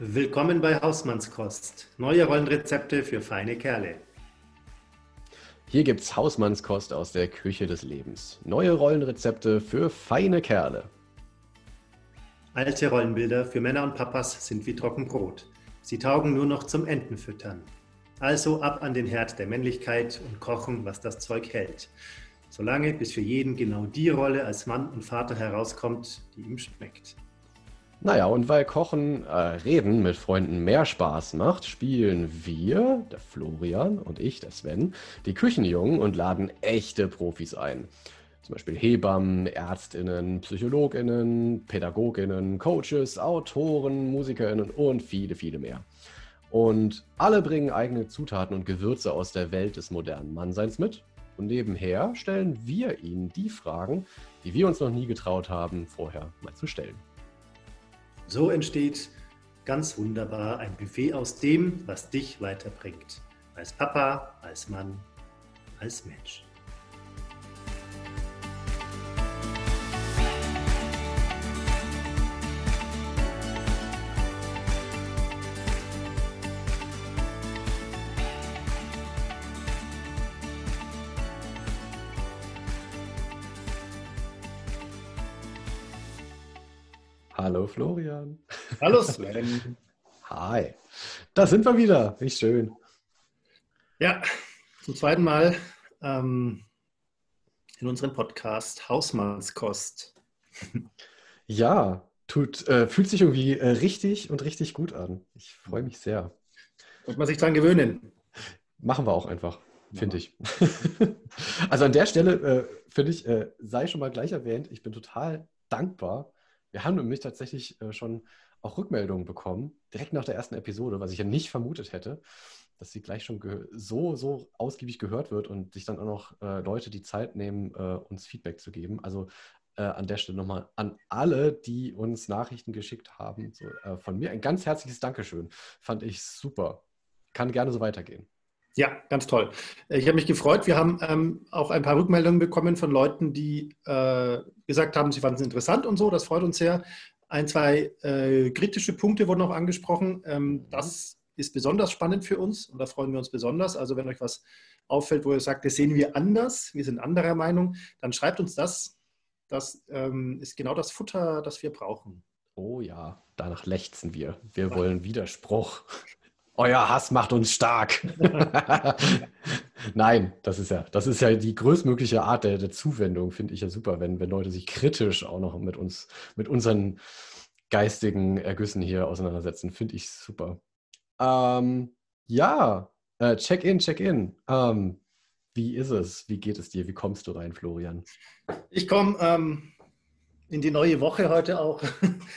Willkommen bei Hausmannskost. Neue Rollenrezepte für feine Kerle. Hier gibt's Hausmannskost aus der Küche des Lebens. Neue Rollenrezepte für feine Kerle. Alte Rollenbilder für Männer und Papas sind wie Trockenbrot. Sie taugen nur noch zum Entenfüttern. Also ab an den Herd der Männlichkeit und kochen, was das Zeug hält. Solange bis für jeden genau die Rolle als Mann und Vater herauskommt, die ihm schmeckt. Naja, und weil Kochen, äh, Reden mit Freunden mehr Spaß macht, spielen wir, der Florian und ich, der Sven, die Küchenjungen und laden echte Profis ein. Zum Beispiel Hebammen, Ärztinnen, Psychologinnen, Pädagoginnen, Coaches, Autoren, Musikerinnen und viele, viele mehr. Und alle bringen eigene Zutaten und Gewürze aus der Welt des modernen Mannseins mit. Und nebenher stellen wir ihnen die Fragen, die wir uns noch nie getraut haben, vorher mal zu stellen. So entsteht ganz wunderbar ein Buffet aus dem, was dich weiterbringt. Als Papa, als Mann, als Mensch. Florian. Hallo Sven. Hi. Da sind wir wieder. Wie schön. Ja, zum zweiten Mal ähm, in unserem Podcast Hausmannskost. Ja, tut, äh, fühlt sich irgendwie äh, richtig und richtig gut an. Ich freue mich sehr. Muss man sich dran gewöhnen. Machen wir auch einfach, finde ich. also an der Stelle, äh, finde ich, äh, sei schon mal gleich erwähnt, ich bin total dankbar wir haben nämlich tatsächlich äh, schon auch Rückmeldungen bekommen, direkt nach der ersten Episode, was ich ja nicht vermutet hätte, dass sie gleich schon so, so ausgiebig gehört wird und sich dann auch noch äh, Leute die Zeit nehmen, äh, uns Feedback zu geben. Also äh, an der Stelle nochmal an alle, die uns Nachrichten geschickt haben. So, äh, von mir ein ganz herzliches Dankeschön. Fand ich super. Kann gerne so weitergehen. Ja, ganz toll. Ich habe mich gefreut. Wir haben ähm, auch ein paar Rückmeldungen bekommen von Leuten, die äh, gesagt haben, sie fanden es interessant und so. Das freut uns sehr. Ein, zwei äh, kritische Punkte wurden auch angesprochen. Ähm, das ist besonders spannend für uns und da freuen wir uns besonders. Also wenn euch was auffällt, wo ihr sagt, das sehen wir anders, wir sind anderer Meinung, dann schreibt uns das. Das ähm, ist genau das Futter, das wir brauchen. Oh ja, danach lechzen wir. Wir wollen Widerspruch. Euer Hass macht uns stark. Nein, das ist ja, das ist ja die größtmögliche Art der, der Zuwendung, finde ich ja super, wenn, wenn Leute sich kritisch auch noch mit uns, mit unseren geistigen Ergüssen hier auseinandersetzen. Finde ich super. Ähm, ja, äh, Check-in, Check-in. Ähm, wie ist es? Wie geht es dir? Wie kommst du rein, Florian? Ich komme ähm, in die neue Woche heute auch.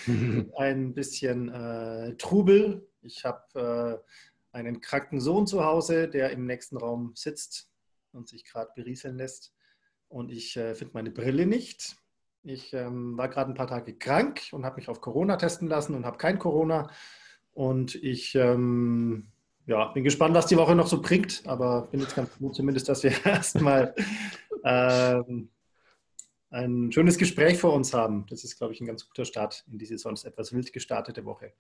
Ein bisschen äh, Trubel ich habe äh, einen kranken Sohn zu Hause, der im nächsten Raum sitzt und sich gerade berieseln lässt. Und ich äh, finde meine Brille nicht. Ich ähm, war gerade ein paar Tage krank und habe mich auf Corona testen lassen und habe kein Corona. Und ich ähm, ja, bin gespannt, was die Woche noch so bringt, aber bin jetzt ganz gut, zumindest, dass wir erstmal ähm, ein schönes Gespräch vor uns haben. Das ist, glaube ich, ein ganz guter Start in diese sonst etwas wild gestartete Woche.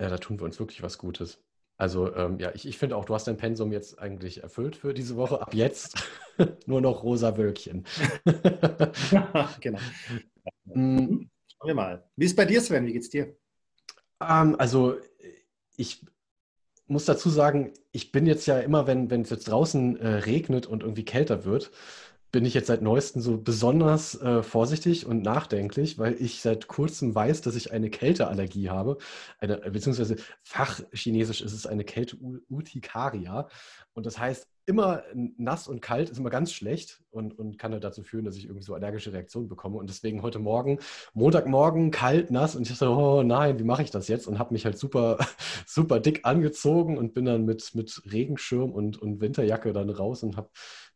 Ja, da tun wir uns wirklich was Gutes. Also ähm, ja, ich, ich finde auch, du hast dein Pensum jetzt eigentlich erfüllt für diese Woche. Ab jetzt nur noch rosa Wölkchen. genau. Mhm. Schauen wir mal. Wie ist bei dir, Sven? Wie geht's dir? Ähm, also ich muss dazu sagen, ich bin jetzt ja immer, wenn es jetzt draußen äh, regnet und irgendwie kälter wird, bin ich jetzt seit neuestem so besonders äh, vorsichtig und nachdenklich, weil ich seit kurzem weiß, dass ich eine Kälteallergie habe. Eine, beziehungsweise fachchinesisch ist es eine Kälte-Urtikaria. Und das heißt, immer nass und kalt ist immer ganz schlecht und, und kann halt dazu führen, dass ich irgendwie so allergische Reaktionen bekomme. Und deswegen heute Morgen, Montagmorgen, kalt, nass und ich dachte, oh nein, wie mache ich das jetzt? Und habe mich halt super, super dick angezogen und bin dann mit, mit Regenschirm und, und Winterjacke dann raus und habe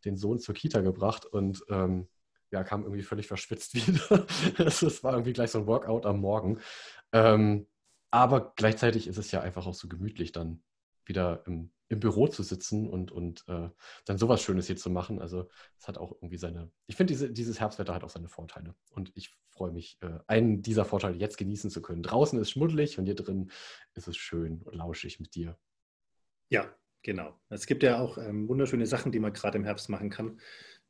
den Sohn zur Kita gebracht und ähm, ja, kam irgendwie völlig verschwitzt wieder. das war irgendwie gleich so ein Workout am Morgen. Ähm, aber gleichzeitig ist es ja einfach auch so gemütlich, dann wieder im im Büro zu sitzen und, und äh, dann sowas Schönes hier zu machen. Also es hat auch irgendwie seine, ich finde, diese, dieses Herbstwetter hat auch seine Vorteile. Und ich freue mich, äh, einen dieser Vorteile jetzt genießen zu können. Draußen ist schmuddelig und hier drin ist es schön und lauschig mit dir. Ja, genau. Es gibt ja auch ähm, wunderschöne Sachen, die man gerade im Herbst machen kann.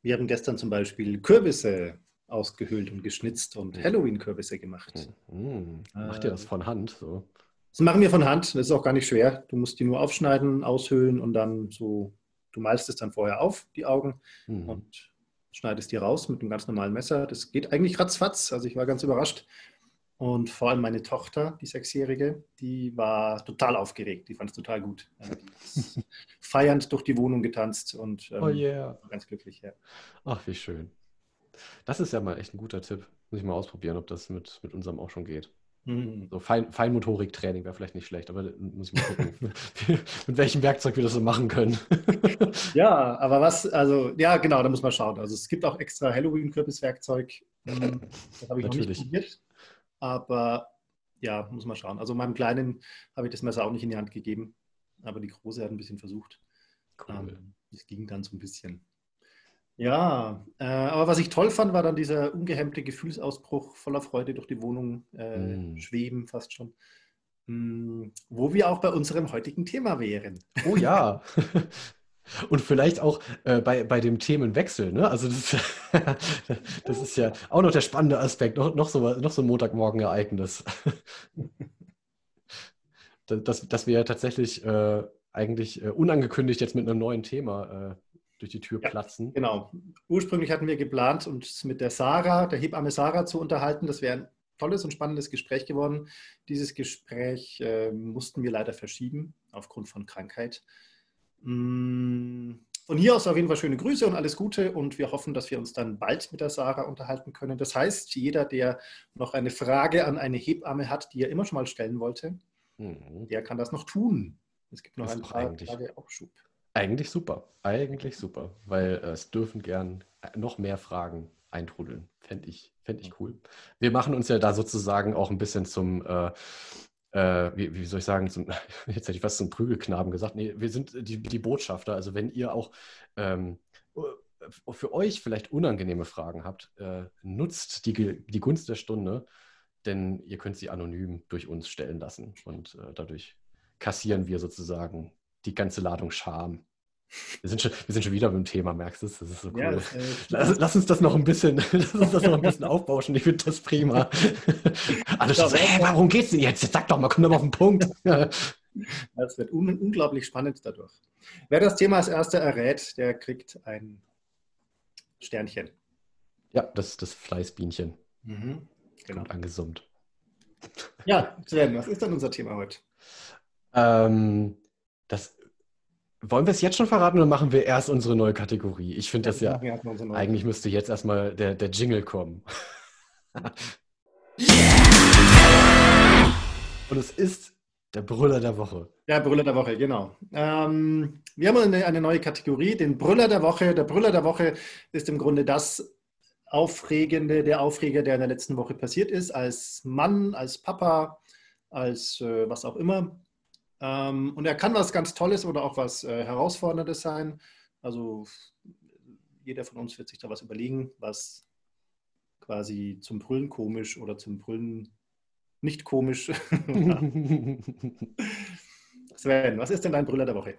Wir haben gestern zum Beispiel Kürbisse ausgehöhlt und geschnitzt und Halloween-Kürbisse gemacht. Mhm. Macht ihr das äh, von Hand? So? Das machen wir von Hand. Das ist auch gar nicht schwer. Du musst die nur aufschneiden, aushöhlen und dann so, du malst es dann vorher auf, die Augen, mhm. und schneidest die raus mit einem ganz normalen Messer. Das geht eigentlich ratzfatz. Also ich war ganz überrascht. Und vor allem meine Tochter, die Sechsjährige, die war total aufgeregt. Die fand es total gut. Die feiernd durch die Wohnung getanzt und ähm, oh yeah. ganz glücklich. Ja. Ach, wie schön. Das ist ja mal echt ein guter Tipp. Muss ich mal ausprobieren, ob das mit, mit unserem auch schon geht. Mhm. So Fein, Feinmotorik-Training wäre vielleicht nicht schlecht, aber muss ich mal gucken, mit welchem Werkzeug wir das so machen können. ja, aber was, also, ja, genau, da muss man schauen. Also es gibt auch extra Halloween-Kürbiswerkzeug. Ähm, das habe ich Natürlich. noch nicht probiert. Aber ja, muss man schauen. Also meinem Kleinen habe ich das Messer auch nicht in die Hand gegeben, aber die Große hat ein bisschen versucht. Cool. Ähm, das ging dann so ein bisschen. Ja, äh, aber was ich toll fand, war dann dieser ungehemmte Gefühlsausbruch voller Freude durch die Wohnung äh, mm. schweben, fast schon. Mm, wo wir auch bei unserem heutigen Thema wären. Oh ja. Und vielleicht auch äh, bei, bei dem Themenwechsel. Ne? Also das, das, ist ja auch noch der spannende Aspekt, noch, noch, so, noch so ein Montagmorgen-Ereignis. dass, dass wir tatsächlich äh, eigentlich äh, unangekündigt jetzt mit einem neuen Thema äh, durch die Tür ja, platzen. Genau. Ursprünglich hatten wir geplant, uns mit der Sarah, der Hebamme Sarah, zu unterhalten. Das wäre ein tolles und spannendes Gespräch geworden. Dieses Gespräch äh, mussten wir leider verschieben aufgrund von Krankheit. Mm, von hier aus auf jeden Fall schöne Grüße und alles Gute und wir hoffen, dass wir uns dann bald mit der Sarah unterhalten können. Das heißt, jeder, der noch eine Frage an eine Hebamme hat, die er immer schon mal stellen wollte, mhm. der kann das noch tun. Es gibt noch das ein paar Tage Aufschub. Eigentlich super. Eigentlich super, weil äh, es dürfen gern äh, noch mehr Fragen eintrudeln. Fände ich, fänd ich cool. Wir machen uns ja da sozusagen auch ein bisschen zum, äh, äh, wie, wie, soll ich sagen, zum, jetzt hätte ich fast zum Prügelknaben gesagt. Nee, wir sind die, die Botschafter. Also wenn ihr auch ähm, äh, für euch vielleicht unangenehme Fragen habt, äh, nutzt die, die Gunst der Stunde, denn ihr könnt sie anonym durch uns stellen lassen und dadurch kassieren wir sozusagen die ganze Ladung Scham. Wir sind, schon, wir sind schon wieder beim Thema, merkst du? Das ist so cool. Ja, das, äh, lass, lass, uns das noch ein bisschen, lass uns das noch ein bisschen aufbauschen. Ich finde das prima. Alle schon so, hey, warum geht's denn jetzt? Sag doch mal, komm doch mal auf den Punkt. Das wird un unglaublich spannend dadurch. Wer das Thema als erster errät, der kriegt ein Sternchen. Ja, das das Fleißbienchen. Mhm, genau. Gut angesummt. Ja, Sven, was ist dann unser Thema heute? Ähm, das wollen wir es jetzt schon verraten oder machen wir erst unsere neue Kategorie? Ich finde das ja, eigentlich müsste jetzt erstmal der, der Jingle kommen. Und es ist der Brüller der Woche. Der Brüller der Woche, genau. Ähm, wir haben eine, eine, neue Kategorie, den Brüller der Woche. Der Brüller der Woche ist im Grunde das Aufregende, der Aufreger, der in der letzten Woche passiert ist, als Mann, als Papa, als äh, was auch immer. Ähm, und er kann was ganz Tolles oder auch was äh, Herausforderndes sein. Also jeder von uns wird sich da was überlegen, was quasi zum Brüllen komisch oder zum Brüllen nicht komisch. Sven, was ist denn dein Brüller der Woche?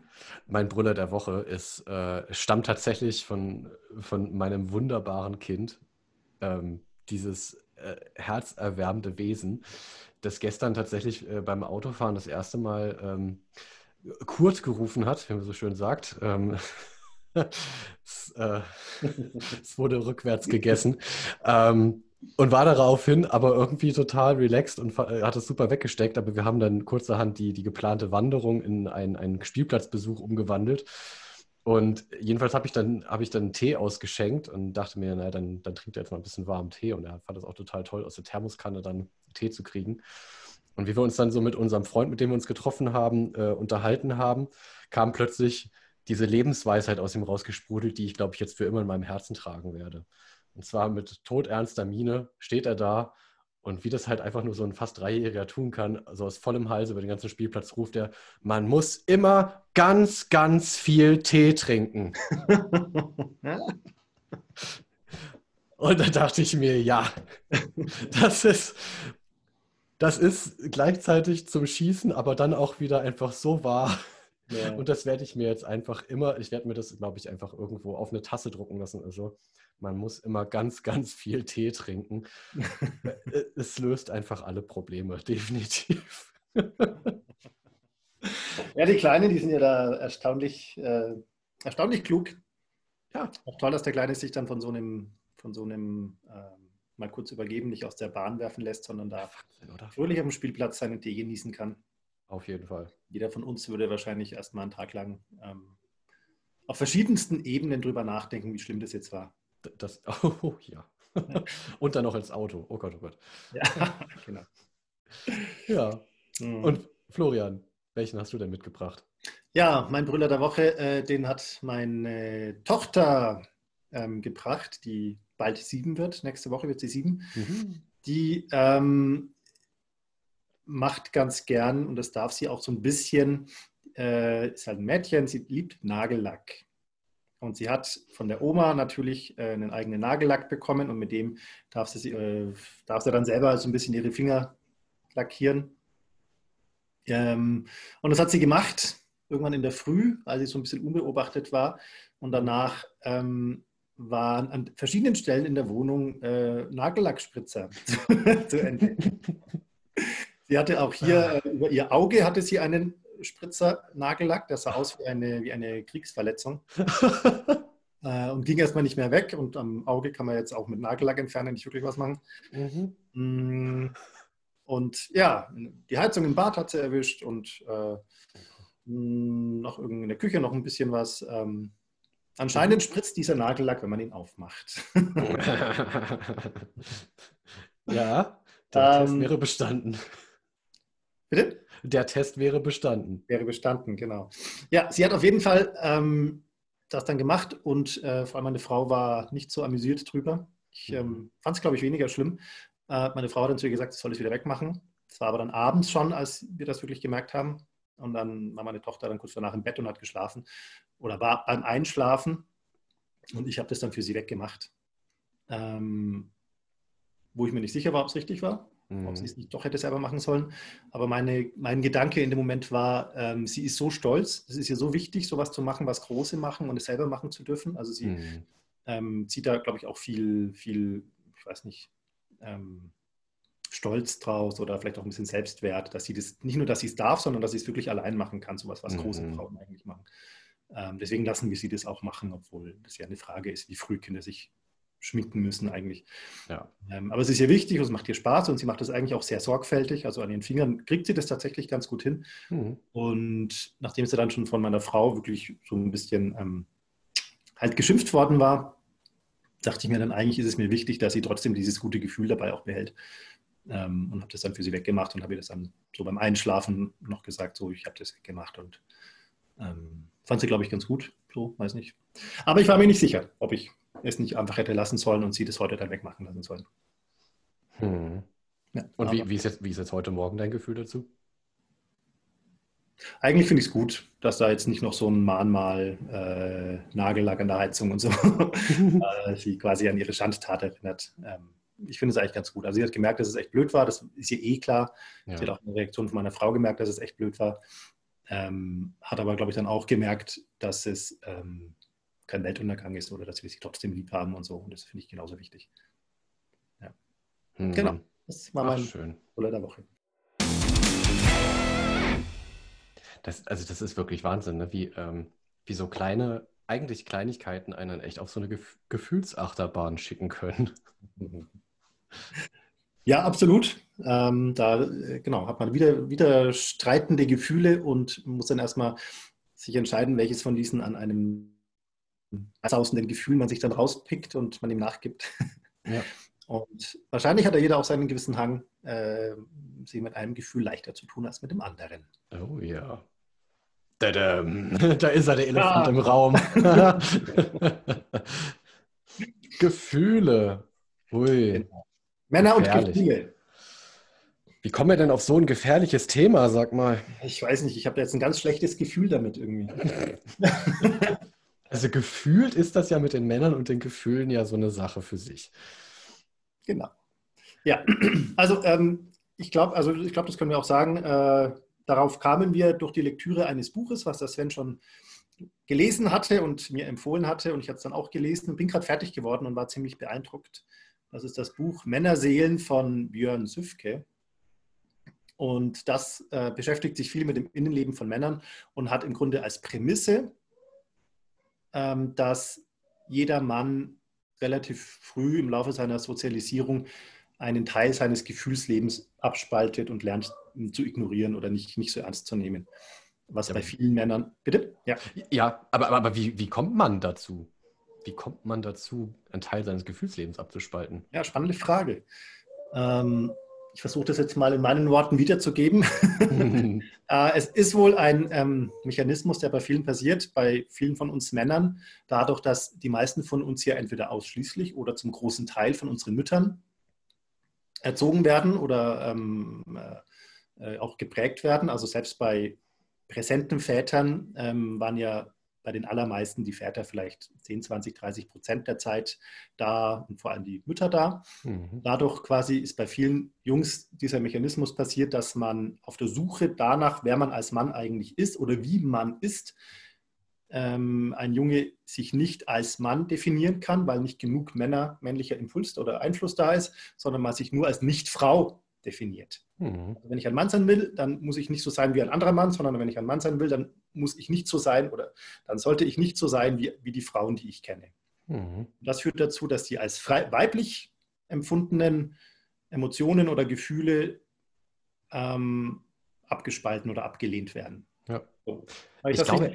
Mein Brüller der Woche ist, äh, stammt tatsächlich von, von meinem wunderbaren Kind. Ähm, dieses äh, herzerwärmende Wesen das gestern tatsächlich äh, beim Autofahren das erste Mal ähm, Kurt gerufen hat, wie man so schön sagt. Ähm, es, äh, es, wurde rückwärts gegessen. Ähm, und war daraufhin aber irgendwie total relaxed und äh, hat es super weggesteckt. Aber wir haben dann kurzerhand die, die geplante Wanderung in einen, einen Spielplatzbesuch umgewandelt. Und jedenfalls habe ich, dann, hab ich dann Tee ausgeschenkt und dachte mir, naja, dann, dann trinkt er jetzt mal ein bisschen warmen Tee. Und er fand das auch total toll, aus der Thermoskanne dann Tee zu kriegen. Und wie wir uns dann so mit unserem Freund, mit dem wir uns getroffen haben, äh, unterhalten haben, kam plötzlich diese Lebensweisheit aus ihm rausgesprudelt, die ich, glaube ich, jetzt für immer in meinem Herzen tragen werde. Und zwar mit todernster Miene steht er da Und wie das halt einfach nur so ein fast Dreijähriger tun kann, so aus vollem Hals über den ganzen Spielplatz ruft er, man muss immer ganz, ganz viel Tee trinken. Und da dachte ich mir, ja, das ist, das ist gleichzeitig zum Schießen, aber dann auch wieder einfach so wahr. Ja. Und das werde ich mir jetzt einfach immer, ich werde mir das, glaube ich, einfach irgendwo auf eine Tasse drucken lassen. Also man muss immer ganz, ganz viel Tee trinken. Äh, es löst einfach alle Probleme, definitiv. Ja, die Kleinen, die sind ja da erstaunlich, äh, erstaunlich klug. Ja. Auch toll, dass der Kleine sich dann von so einem, von so einem ähm, mal kurz übergeben, nicht aus der Bahn werfen lässt, sondern da Wahnsinn, fröhlich auf dem Spielplatz seinen Tee genießen kann. Auf jeden Fall. Jeder von uns würde wahrscheinlich erstmal einen Tag lang ähm, auf verschiedensten Ebenen drüber nachdenken, wie schlimm das jetzt war. Das, oh ja. Und dann noch ins Auto. Oh Gott, oh Gott. Ja, genau. Ja. Mhm. Und Florian, welchen hast du denn mitgebracht? Ja, mein Brüller der Woche, äh, den hat meine Tochter ähm, gebracht, die bald sieben wird. Nächste Woche wird sie sieben. Mhm. Die ähm, macht ganz gern, und das darf sie auch so ein bisschen, äh, ist halt ein Mädchen, sie liebt Nagellack. Und sie hat von der Oma natürlich äh, einen eigenen Nagellack bekommen und mit dem darf sie, äh, darf sie dann selber so ein bisschen ihre Finger lackieren. Ähm, und das hat sie gemacht, irgendwann in der Früh, als sie so ein bisschen unbeobachtet war. Und danach ähm, waren an verschiedenen Stellen in der Wohnung äh, Nagellackspritzer zu Ende. Sie hatte auch hier äh, über ihr Auge hatte sie einen Spritzer Nagellack, der sah aus wie eine, wie eine Kriegsverletzung. äh, und ging erstmal nicht mehr weg. Und am Auge kann man jetzt auch mit Nagellack entfernen nicht wirklich was machen. Mhm. Mm, und ja, die Heizung im Bad hat sie erwischt und äh, mm, noch in der Küche noch ein bisschen was. Ähm, anscheinend spritzt dieser Nagellack, wenn man ihn aufmacht. ja, der ähm, Test wäre bestanden. Bitte? Der Test wäre bestanden. Wäre bestanden, genau. Ja, sie hat auf jeden Fall ähm, das dann gemacht und äh, vor allem meine Frau war nicht so amüsiert drüber. Ich ähm, mhm. fand es, glaube ich, weniger schlimm. Äh, meine Frau hat dann zu ihr gesagt, sie soll es wieder wegmachen. Es war aber dann abends schon, als wir das wirklich gemerkt haben. Und dann war meine Tochter dann kurz danach im Bett und hat geschlafen oder war beim Einschlafen. Und ich habe das dann für sie weggemacht. Ähm, wo ich mir nicht sicher war, ob es richtig war. Ob sie es nicht doch hätte selber machen sollen. Aber meine, mein Gedanke in dem Moment war, ähm, sie ist so stolz, es ist ihr so wichtig, sowas zu machen, was Große machen und es selber machen zu dürfen. Also sie mhm. ähm, zieht da, glaube ich, auch viel, viel, ich weiß nicht, ähm, Stolz draus oder vielleicht auch ein bisschen Selbstwert, dass sie das, nicht nur, dass sie es darf, sondern dass sie es wirklich allein machen kann, sowas, was mhm. große Frauen eigentlich machen. Ähm, deswegen lassen wir sie das auch machen, obwohl das ja eine Frage ist, wie früh Kinder sich schminken müssen eigentlich. Ja. Ähm, aber es ist ihr wichtig und es macht ihr Spaß und sie macht das eigentlich auch sehr sorgfältig. Also an den Fingern kriegt sie das tatsächlich ganz gut hin. Mhm. Und nachdem sie dann schon von meiner Frau wirklich so ein bisschen ähm, halt geschimpft worden war, dachte ich mir dann, eigentlich ist es mir wichtig, dass sie trotzdem dieses gute Gefühl dabei auch behält. Ähm, und habe das dann für sie weggemacht und habe ihr das dann so beim Einschlafen noch gesagt, so, ich habe das weggemacht und ähm, fand sie, glaube ich, ganz gut. So, weiß nicht. Aber ich war mir nicht sicher, ob ich es nicht einfach hätte lassen sollen und sie das heute dann wegmachen lassen sollen. Hm. Ja, und wie, wie, ist jetzt, wie ist jetzt heute Morgen dein Gefühl dazu? Eigentlich finde ich es gut, dass da jetzt nicht noch so ein Mahnmal äh, Nagellack an der Heizung und so äh, sie quasi an ihre Schandtat erinnert. Ähm, ich finde es eigentlich ganz gut. Also sie hat gemerkt, dass es echt blöd war. Das ist ihr eh klar. Ja. Sie hat auch eine Reaktion von meiner Frau gemerkt, dass es echt blöd war. Ähm, hat aber, glaube ich, dann auch gemerkt, dass es ähm, kein Weltuntergang ist oder dass wir sie trotzdem lieb haben und so. Und das finde ich genauso wichtig. Ja. Mhm. Genau. Das war mein schön. Buller der Woche. Das, also das ist wirklich Wahnsinn, ne? wie, ähm, wie so kleine, eigentlich Kleinigkeiten einen echt auf so eine Gef Gefühlsachterbahn schicken können. Ja, absolut. Ähm, da äh, genau, hat man wieder, wieder streitende Gefühle und muss dann erstmal sich entscheiden, welches von diesen an einem sausenden Gefühl man sich dann rauspickt und man ihm nachgibt. Ja. Und wahrscheinlich hat ja jeder auch seinen gewissen Hang, äh, sie mit einem Gefühl leichter zu tun als mit dem anderen. Oh ja. Da, da, da ist er, der Elefant ja. im Raum. Gefühle. Ui. Männer und Gefühle. Wie kommen wir denn auf so ein gefährliches Thema, sag mal? Ich weiß nicht, ich habe jetzt ein ganz schlechtes Gefühl damit irgendwie. Also gefühlt ist das ja mit den Männern und den Gefühlen ja so eine Sache für sich. Genau. Ja, also ähm, ich glaube, also ich glaube, das können wir auch sagen. Äh, darauf kamen wir durch die Lektüre eines Buches, was der Sven schon gelesen hatte und mir empfohlen hatte. Und ich habe es dann auch gelesen und bin gerade fertig geworden und war ziemlich beeindruckt. Das ist das Buch Männerseelen von Björn Süfke. Und das äh, beschäftigt sich viel mit dem Innenleben von Männern und hat im Grunde als Prämisse, ähm, dass jeder Mann relativ früh im Laufe seiner Sozialisierung einen Teil seines Gefühlslebens abspaltet und lernt zu ignorieren oder nicht, nicht so ernst zu nehmen. Was ja, bei vielen Männern. Bitte? Ja, ja aber, aber, aber wie, wie kommt man dazu? Wie kommt man dazu, einen Teil seines Gefühlslebens abzuspalten? Ja, spannende Frage. Ähm, ich versuche das jetzt mal in meinen Worten wiederzugeben. äh, es ist wohl ein ähm, Mechanismus, der bei vielen passiert, bei vielen von uns Männern, dadurch, dass die meisten von uns hier entweder ausschließlich oder zum großen Teil von unseren Müttern erzogen werden oder ähm, äh, äh, auch geprägt werden. Also selbst bei präsenten Vätern ähm, waren ja bei den allermeisten die Väter vielleicht 10, 20, 30 Prozent der Zeit da und vor allem die Mütter da. Mhm. Dadurch quasi ist bei vielen Jungs dieser Mechanismus passiert, dass man auf der Suche danach, wer man als Mann eigentlich ist oder wie man ist, ähm, ein Junge sich nicht als Mann definieren kann, weil nicht genug Männer, männlicher Impuls oder Einfluss da ist, sondern man sich nur als Nicht-Frau definiert. Mhm. Also wenn ich ein Mann sein will, dann muss ich nicht so sein wie ein anderer Mann, sondern wenn ich ein Mann sein will, dann muss ich nicht so sein oder dann sollte ich nicht so sein wie, wie die Frauen, die ich kenne. Mhm. Das führt dazu, dass die als frei, weiblich empfundenen Emotionen oder Gefühle ähm, abgespalten oder abgelehnt werden. Habe ich, ich, glaube,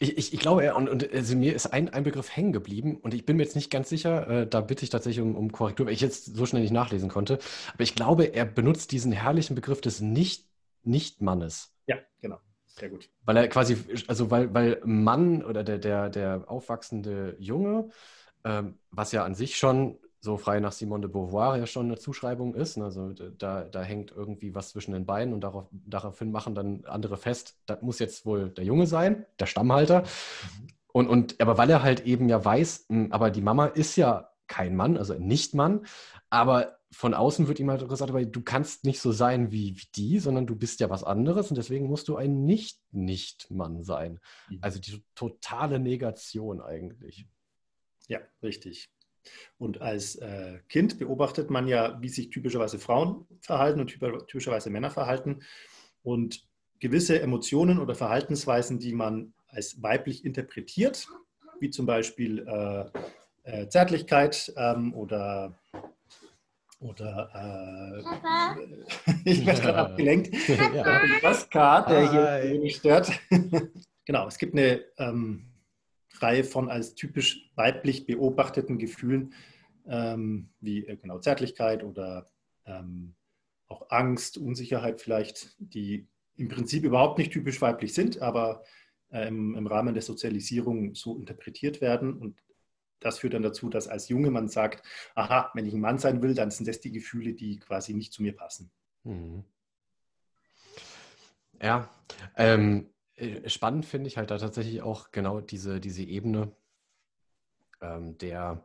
ich, ich, ich, glaube, und, und also mir ist ein, ein Begriff hängen geblieben und ich bin mir jetzt nicht ganz sicher, äh, da bitte ich tatsächlich um, um Korrektur, weil ich jetzt so schnell nicht nachlesen konnte, aber ich glaube, er benutzt diesen herrlichen Begriff des Nicht, Nicht-Mannes. Ja, genau. Sehr gut. Weil er quasi, also weil, weil Mann oder der, der, der aufwachsende Junge, ähm, was ja an sich schon so frei nach Simone de Beauvoir ja schon eine Zuschreibung ist. Ne? Also da, da hängt irgendwie was zwischen den Beinen und darauf, daraufhin machen dann andere fest, das muss jetzt wohl der Junge sein, der Stammhalter. Mhm. Und, und aber weil er halt eben ja weiß, hm, aber die Mama ist ja kein Mann, also nicht Mann, aber von außen wird ihm halt gesagt, aber du kannst nicht so sein wie, wie die, sondern du bist ja was anderes und deswegen musst du ein Nicht-Nicht-Mann sein. Mhm. Also die totale Negation eigentlich. Ja, richtig. Und als äh, Kind beobachtet man ja, wie sich typischerweise Frauen verhalten und typischerweise Männer verhalten. Und gewisse Emotionen oder Verhaltensweisen, die man als weiblich interpretiert, wie zum Beispiel äh, äh, Zärtlichkeit ähm, oder, oder äh, ich werde gerade abgelenkt. ja. Pascal, der hier stört. genau, es gibt eine ähm, Reihe von als typisch weiblich beobachteten Gefühlen, ähm, wie äh, genau Zärtlichkeit oder ähm, auch Angst, Unsicherheit vielleicht, die im Prinzip überhaupt nicht typisch weiblich sind, aber äh, im, im, Rahmen der Sozialisierung so interpretiert werden. Und das führt dann dazu, dass als Junge man sagt, aha, wenn ich ein Mann sein will, dann sind das die Gefühle, die quasi nicht zu mir passen. Mhm. Ja, ähm, äh, spannend finde ich halt da tatsächlich auch genau diese, diese Ebene ähm, der,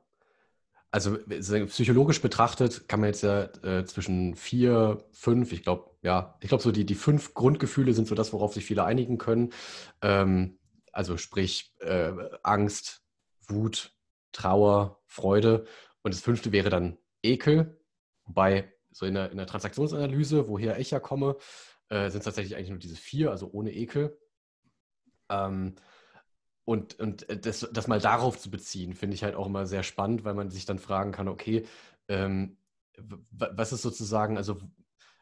also psychologisch betrachtet kann man jetzt ja äh, zwischen vier, fünf, ich glaube, ja, ich glaube so die, die fünf Grundgefühle sind so das, worauf sich viele einigen können. Ähm, also sprich äh, Angst, Wut, Trauer, Freude. Und das fünfte wäre dann Ekel, wobei so in der, in der Transaktionsanalyse, woher ich ja komme, äh, sind es tatsächlich eigentlich nur diese vier, also ohne Ekel. Ähm, und, und äh, das, das mal darauf zu beziehen, finde ich halt auch immer sehr spannend, weil man sich dann fragen kann, okay, ähm, was ist sozusagen, also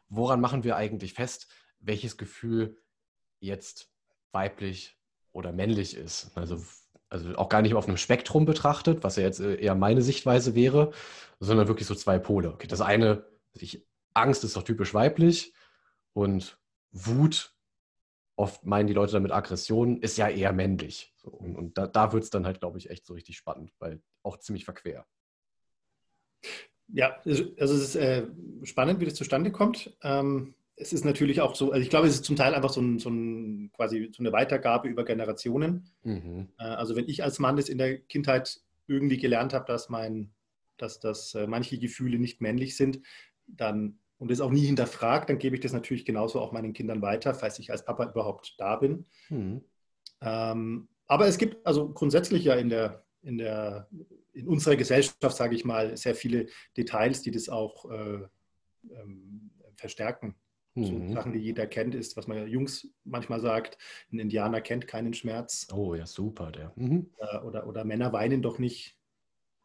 woran machen wir eigentlich fest, welches Gefühl jetzt weiblich oder männlich ist? Also, also auch gar nicht auf einem Spektrum betrachtet, was ja jetzt äh, eher meine Sichtweise wäre, sondern wirklich so zwei Pole. Okay, das eine, ich, Angst ist doch typisch weiblich und Wut oft meinen die Leute damit Aggression, ist ja eher männlich. So, und, und, da, da wird es dann halt, glaube ich, echt so richtig spannend, weil auch ziemlich verquer. Ja, also es ist äh, spannend, wie das zustande kommt. Ähm, es ist natürlich auch so, also ich glaube, es ist zum Teil einfach so, ein, so ein, quasi so eine Weitergabe über Generationen. Mhm. Äh, also wenn ich als Mann das in der Kindheit irgendwie gelernt habe, dass mein, dass das äh, manche Gefühle nicht männlich sind, dann und das auch nie hinterfragt, dann gebe ich das natürlich genauso auch meinen Kindern weiter, falls ich als Papa überhaupt da bin. Mhm. Ähm, aber es gibt also grundsätzlich ja in der, in der in unserer Gesellschaft, sage ich mal, sehr viele Details, die das auch äh, ähm, verstärken. Mhm. So Sachen, die jeder kennt, ist, was man Jungs manchmal sagt, ein Indianer kennt keinen Schmerz. Oh ja, super, der. Mhm. Oder, oder, oder Männer weinen doch nicht.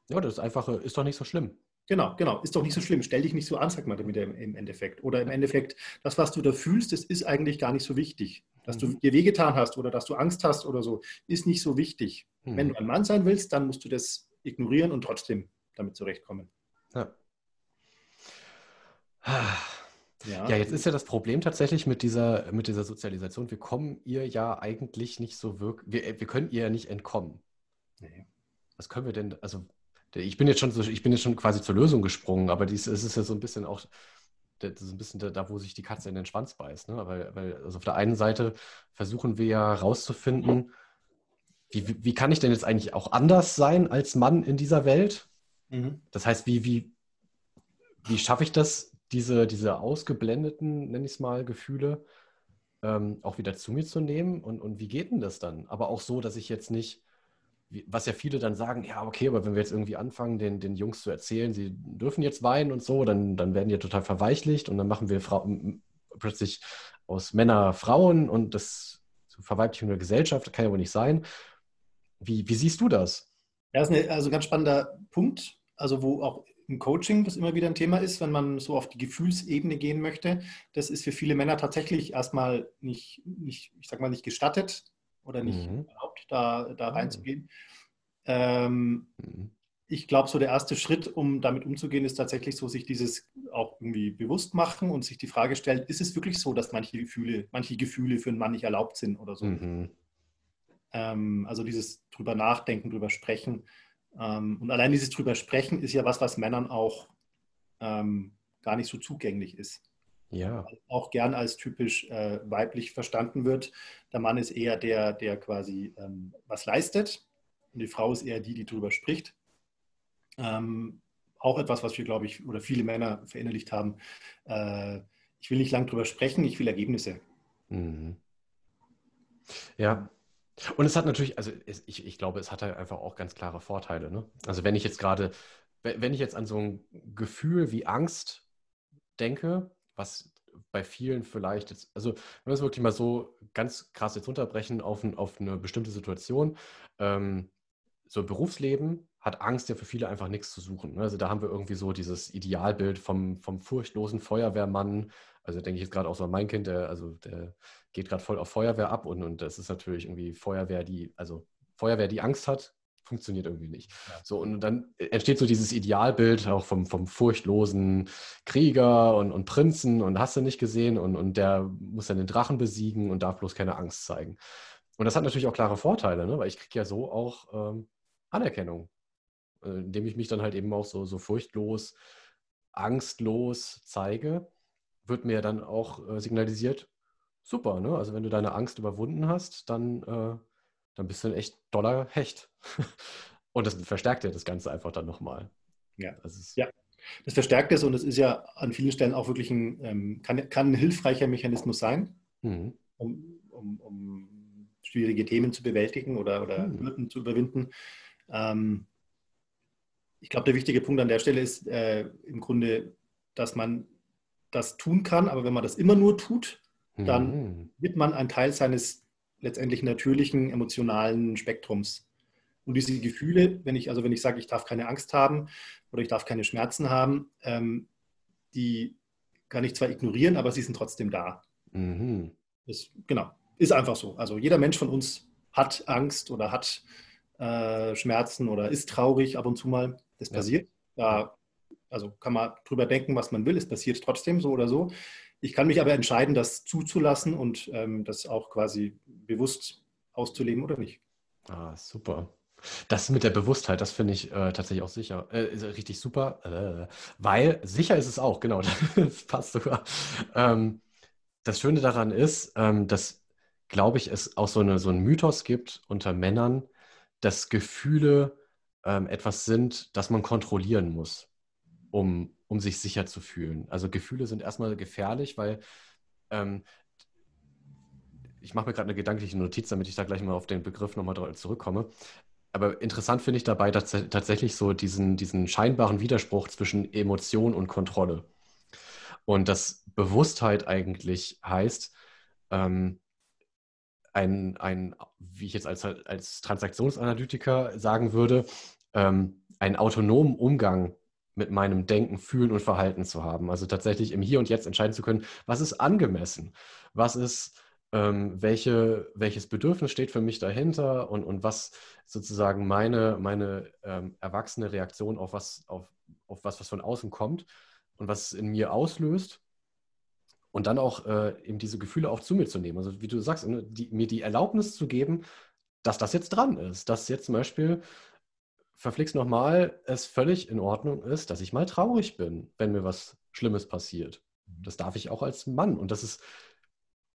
Ja, das ist einfach, ist doch nicht so schlimm. Genau, genau. Ist doch nicht so schlimm. Stell dich nicht so an, sagt man damit im Endeffekt. Oder im Endeffekt, das, was du da fühlst, das ist eigentlich gar nicht so wichtig. Dass du mhm. dir wehgetan hast oder dass du Angst hast oder so, ist nicht so wichtig. Mhm. Wenn du ein Mann sein willst, dann musst du das ignorieren und trotzdem damit zurechtkommen. Ja. Ja. ja, jetzt ist ja das Problem tatsächlich mit dieser, mit dieser Sozialisation. Wir kommen ihr ja eigentlich nicht so wirklich, wir, wir können ihr ja nicht entkommen. Nee. Was können wir denn, also ich bin jetzt schon ich bin jetzt schon quasi zur Lösung gesprungen, aber dies, es ist ja so ein bisschen auch das ist ein bisschen da, wo sich die Katze in den Schwanz beißt. Ne? Weil, weil also auf der einen Seite versuchen wir ja rauszufinden, wie, wie kann ich denn jetzt eigentlich auch anders sein als Mann in dieser Welt? Mhm. Das heißt, wie, wie, wie schaffe ich das, diese, diese ausgeblendeten, nenne ich es mal, Gefühle ähm, auch wieder zu mir zu nehmen? Und, und wie geht denn das dann? Aber auch so, dass ich jetzt nicht, was ja viele dann sagen, ja, okay, aber wenn wir jetzt irgendwie anfangen, den, den Jungs zu erzählen, sie dürfen jetzt weinen und so, dann, dann werden die total verweichlicht und dann machen wir Frau, plötzlich aus Männer Frauen und das Verweiblichung der Gesellschaft, kann ja wohl nicht sein. Wie, wie siehst du das? Ja, das ist ein also ganz spannender Punkt, also wo auch im Coaching das immer wieder ein Thema ist, wenn man so auf die Gefühlsebene gehen möchte. Das ist für viele Männer tatsächlich erstmal nicht, nicht ich sag mal, nicht gestattet oder nicht mhm. erlaubt, da, da mhm. reinzugehen. Ähm, mhm. Ich glaube, so der erste Schritt, um damit umzugehen, ist tatsächlich so, sich dieses auch irgendwie bewusst machen und sich die Frage stellen, ist es wirklich so, dass manche Gefühle, manche Gefühle für einen Mann nicht erlaubt sind oder so? Mhm. Ähm, also dieses drüber nachdenken, drüber sprechen. Ähm, und allein dieses drüber sprechen ist ja was, was Männern auch ähm, gar nicht so zugänglich ist. Ja. Auch gern als typisch äh, weiblich verstanden wird. Der Mann ist eher der, der quasi ähm, was leistet und die Frau ist eher die, die drüber spricht. Ähm, auch etwas, was wir, glaube ich, oder viele Männer verinnerlicht haben. Äh, ich will nicht lang drüber sprechen, ich will Ergebnisse. Mhm. Ja, und es hat natürlich, also ich, ich glaube, es hat halt einfach auch ganz klare Vorteile. Ne? Also wenn ich jetzt gerade, wenn ich jetzt an so ein Gefühl wie Angst denke, was bei vielen vielleicht jetzt, also wenn wir es wirklich mal so ganz krass jetzt runterbrechen auf, auf eine bestimmte Situation, ähm, so Berufsleben hat Angst ja für viele einfach nichts zu suchen. Ne? Also da haben wir irgendwie so dieses Idealbild vom, vom furchtlosen Feuerwehrmann. Also denke ich jetzt gerade auch so an mein Kind, der, also der geht gerade voll auf Feuerwehr ab und, und das ist natürlich irgendwie Feuerwehr, die, also Feuerwehr, die Angst hat, funktioniert irgendwie nicht. Ja. So, und dann entsteht so dieses Idealbild auch vom, vom furchtlosen Krieger und, und Prinzen und hast du nicht gesehen und, und der muss dann den Drachen besiegen und darf bloß keine Angst zeigen. Und das hat natürlich auch klare Vorteile, ne? weil ich kriege ja so auch ähm, Anerkennung, äh, indem ich mich dann halt eben auch so, so furchtlos, angstlos zeige, wird mir dann auch äh, signalisiert, super, ne? Also wenn du deine Angst überwunden hast, dann, äh, dann bist du ein echt doller Hecht. und das verstärkt ja das Ganze einfach dann nochmal. Ja. Das ja, das verstärkt es und es ist ja an vielen Stellen auch wirklich ein, ähm, kann, kann ein hilfreicher Mechanismus sein, mhm. um, um, um, schwierige Themen zu bewältigen oder, oder mhm. Hürden zu überwinden. Ähm, ich glaube, der wichtige Punkt an der Stelle ist äh, im Grunde, dass man das tun kann, aber wenn man das immer nur tut, dann mhm. wird man ein Teil seines letztendlich natürlichen emotionalen Spektrums. Und diese Gefühle, wenn ich, also wenn ich sage, ich darf keine Angst haben oder ich darf keine Schmerzen haben, ähm, die kann ich zwar ignorieren, aber sie sind trotzdem da. Mhm. Das, genau, ist einfach so. Also jeder Mensch von uns hat Angst oder hat äh, Schmerzen oder ist traurig ab und zu mal. Das ja. passiert. Da, also kann man drüber denken, was man will. Es passiert trotzdem so oder so. Ich kann mich aber entscheiden, das zuzulassen und ähm, das auch quasi bewusst auszuleben oder nicht. Ah, super. Das mit der Bewusstheit, das finde ich äh, tatsächlich auch sicher, äh, richtig super, äh, weil sicher ist es auch, genau, das passt sogar. Ähm, das Schöne daran ist, ähm, dass, glaube ich, es auch so, eine, so einen Mythos gibt unter Männern, dass Gefühle ähm, etwas sind, das man kontrollieren muss, um, um sich sicher zu fühlen. Also Gefühle sind erstmal gefährlich, weil ähm, ich mache mir gerade eine gedankliche Notiz, damit ich da gleich mal auf den Begriff nochmal zurückkomme. Aber interessant finde ich dabei dass, tatsächlich so diesen, diesen scheinbaren Widerspruch zwischen Emotion und Kontrolle. Und dass Bewusstheit eigentlich heißt, ähm, ein, ein, wie ich jetzt als, als Transaktionsanalytiker sagen würde, ähm, einen autonomen Umgang mit meinem Denken, Fühlen und Verhalten zu haben. Also tatsächlich im Hier und Jetzt entscheiden zu können, was ist angemessen, was ist, ähm, welche, welches Bedürfnis steht für mich dahinter und, und was sozusagen meine, meine ähm, erwachsene Reaktion auf was, auf, auf was, was von außen kommt und was in mir auslöst und dann auch äh, eben diese Gefühle auch zu mir zu nehmen. Also wie du sagst, ne, die, mir die Erlaubnis zu geben, dass das jetzt dran ist, dass jetzt zum Beispiel verflixt nochmal, es völlig in Ordnung ist, dass ich mal traurig bin, wenn mir was Schlimmes passiert. Mhm. Das darf ich auch als Mann. Und das ist,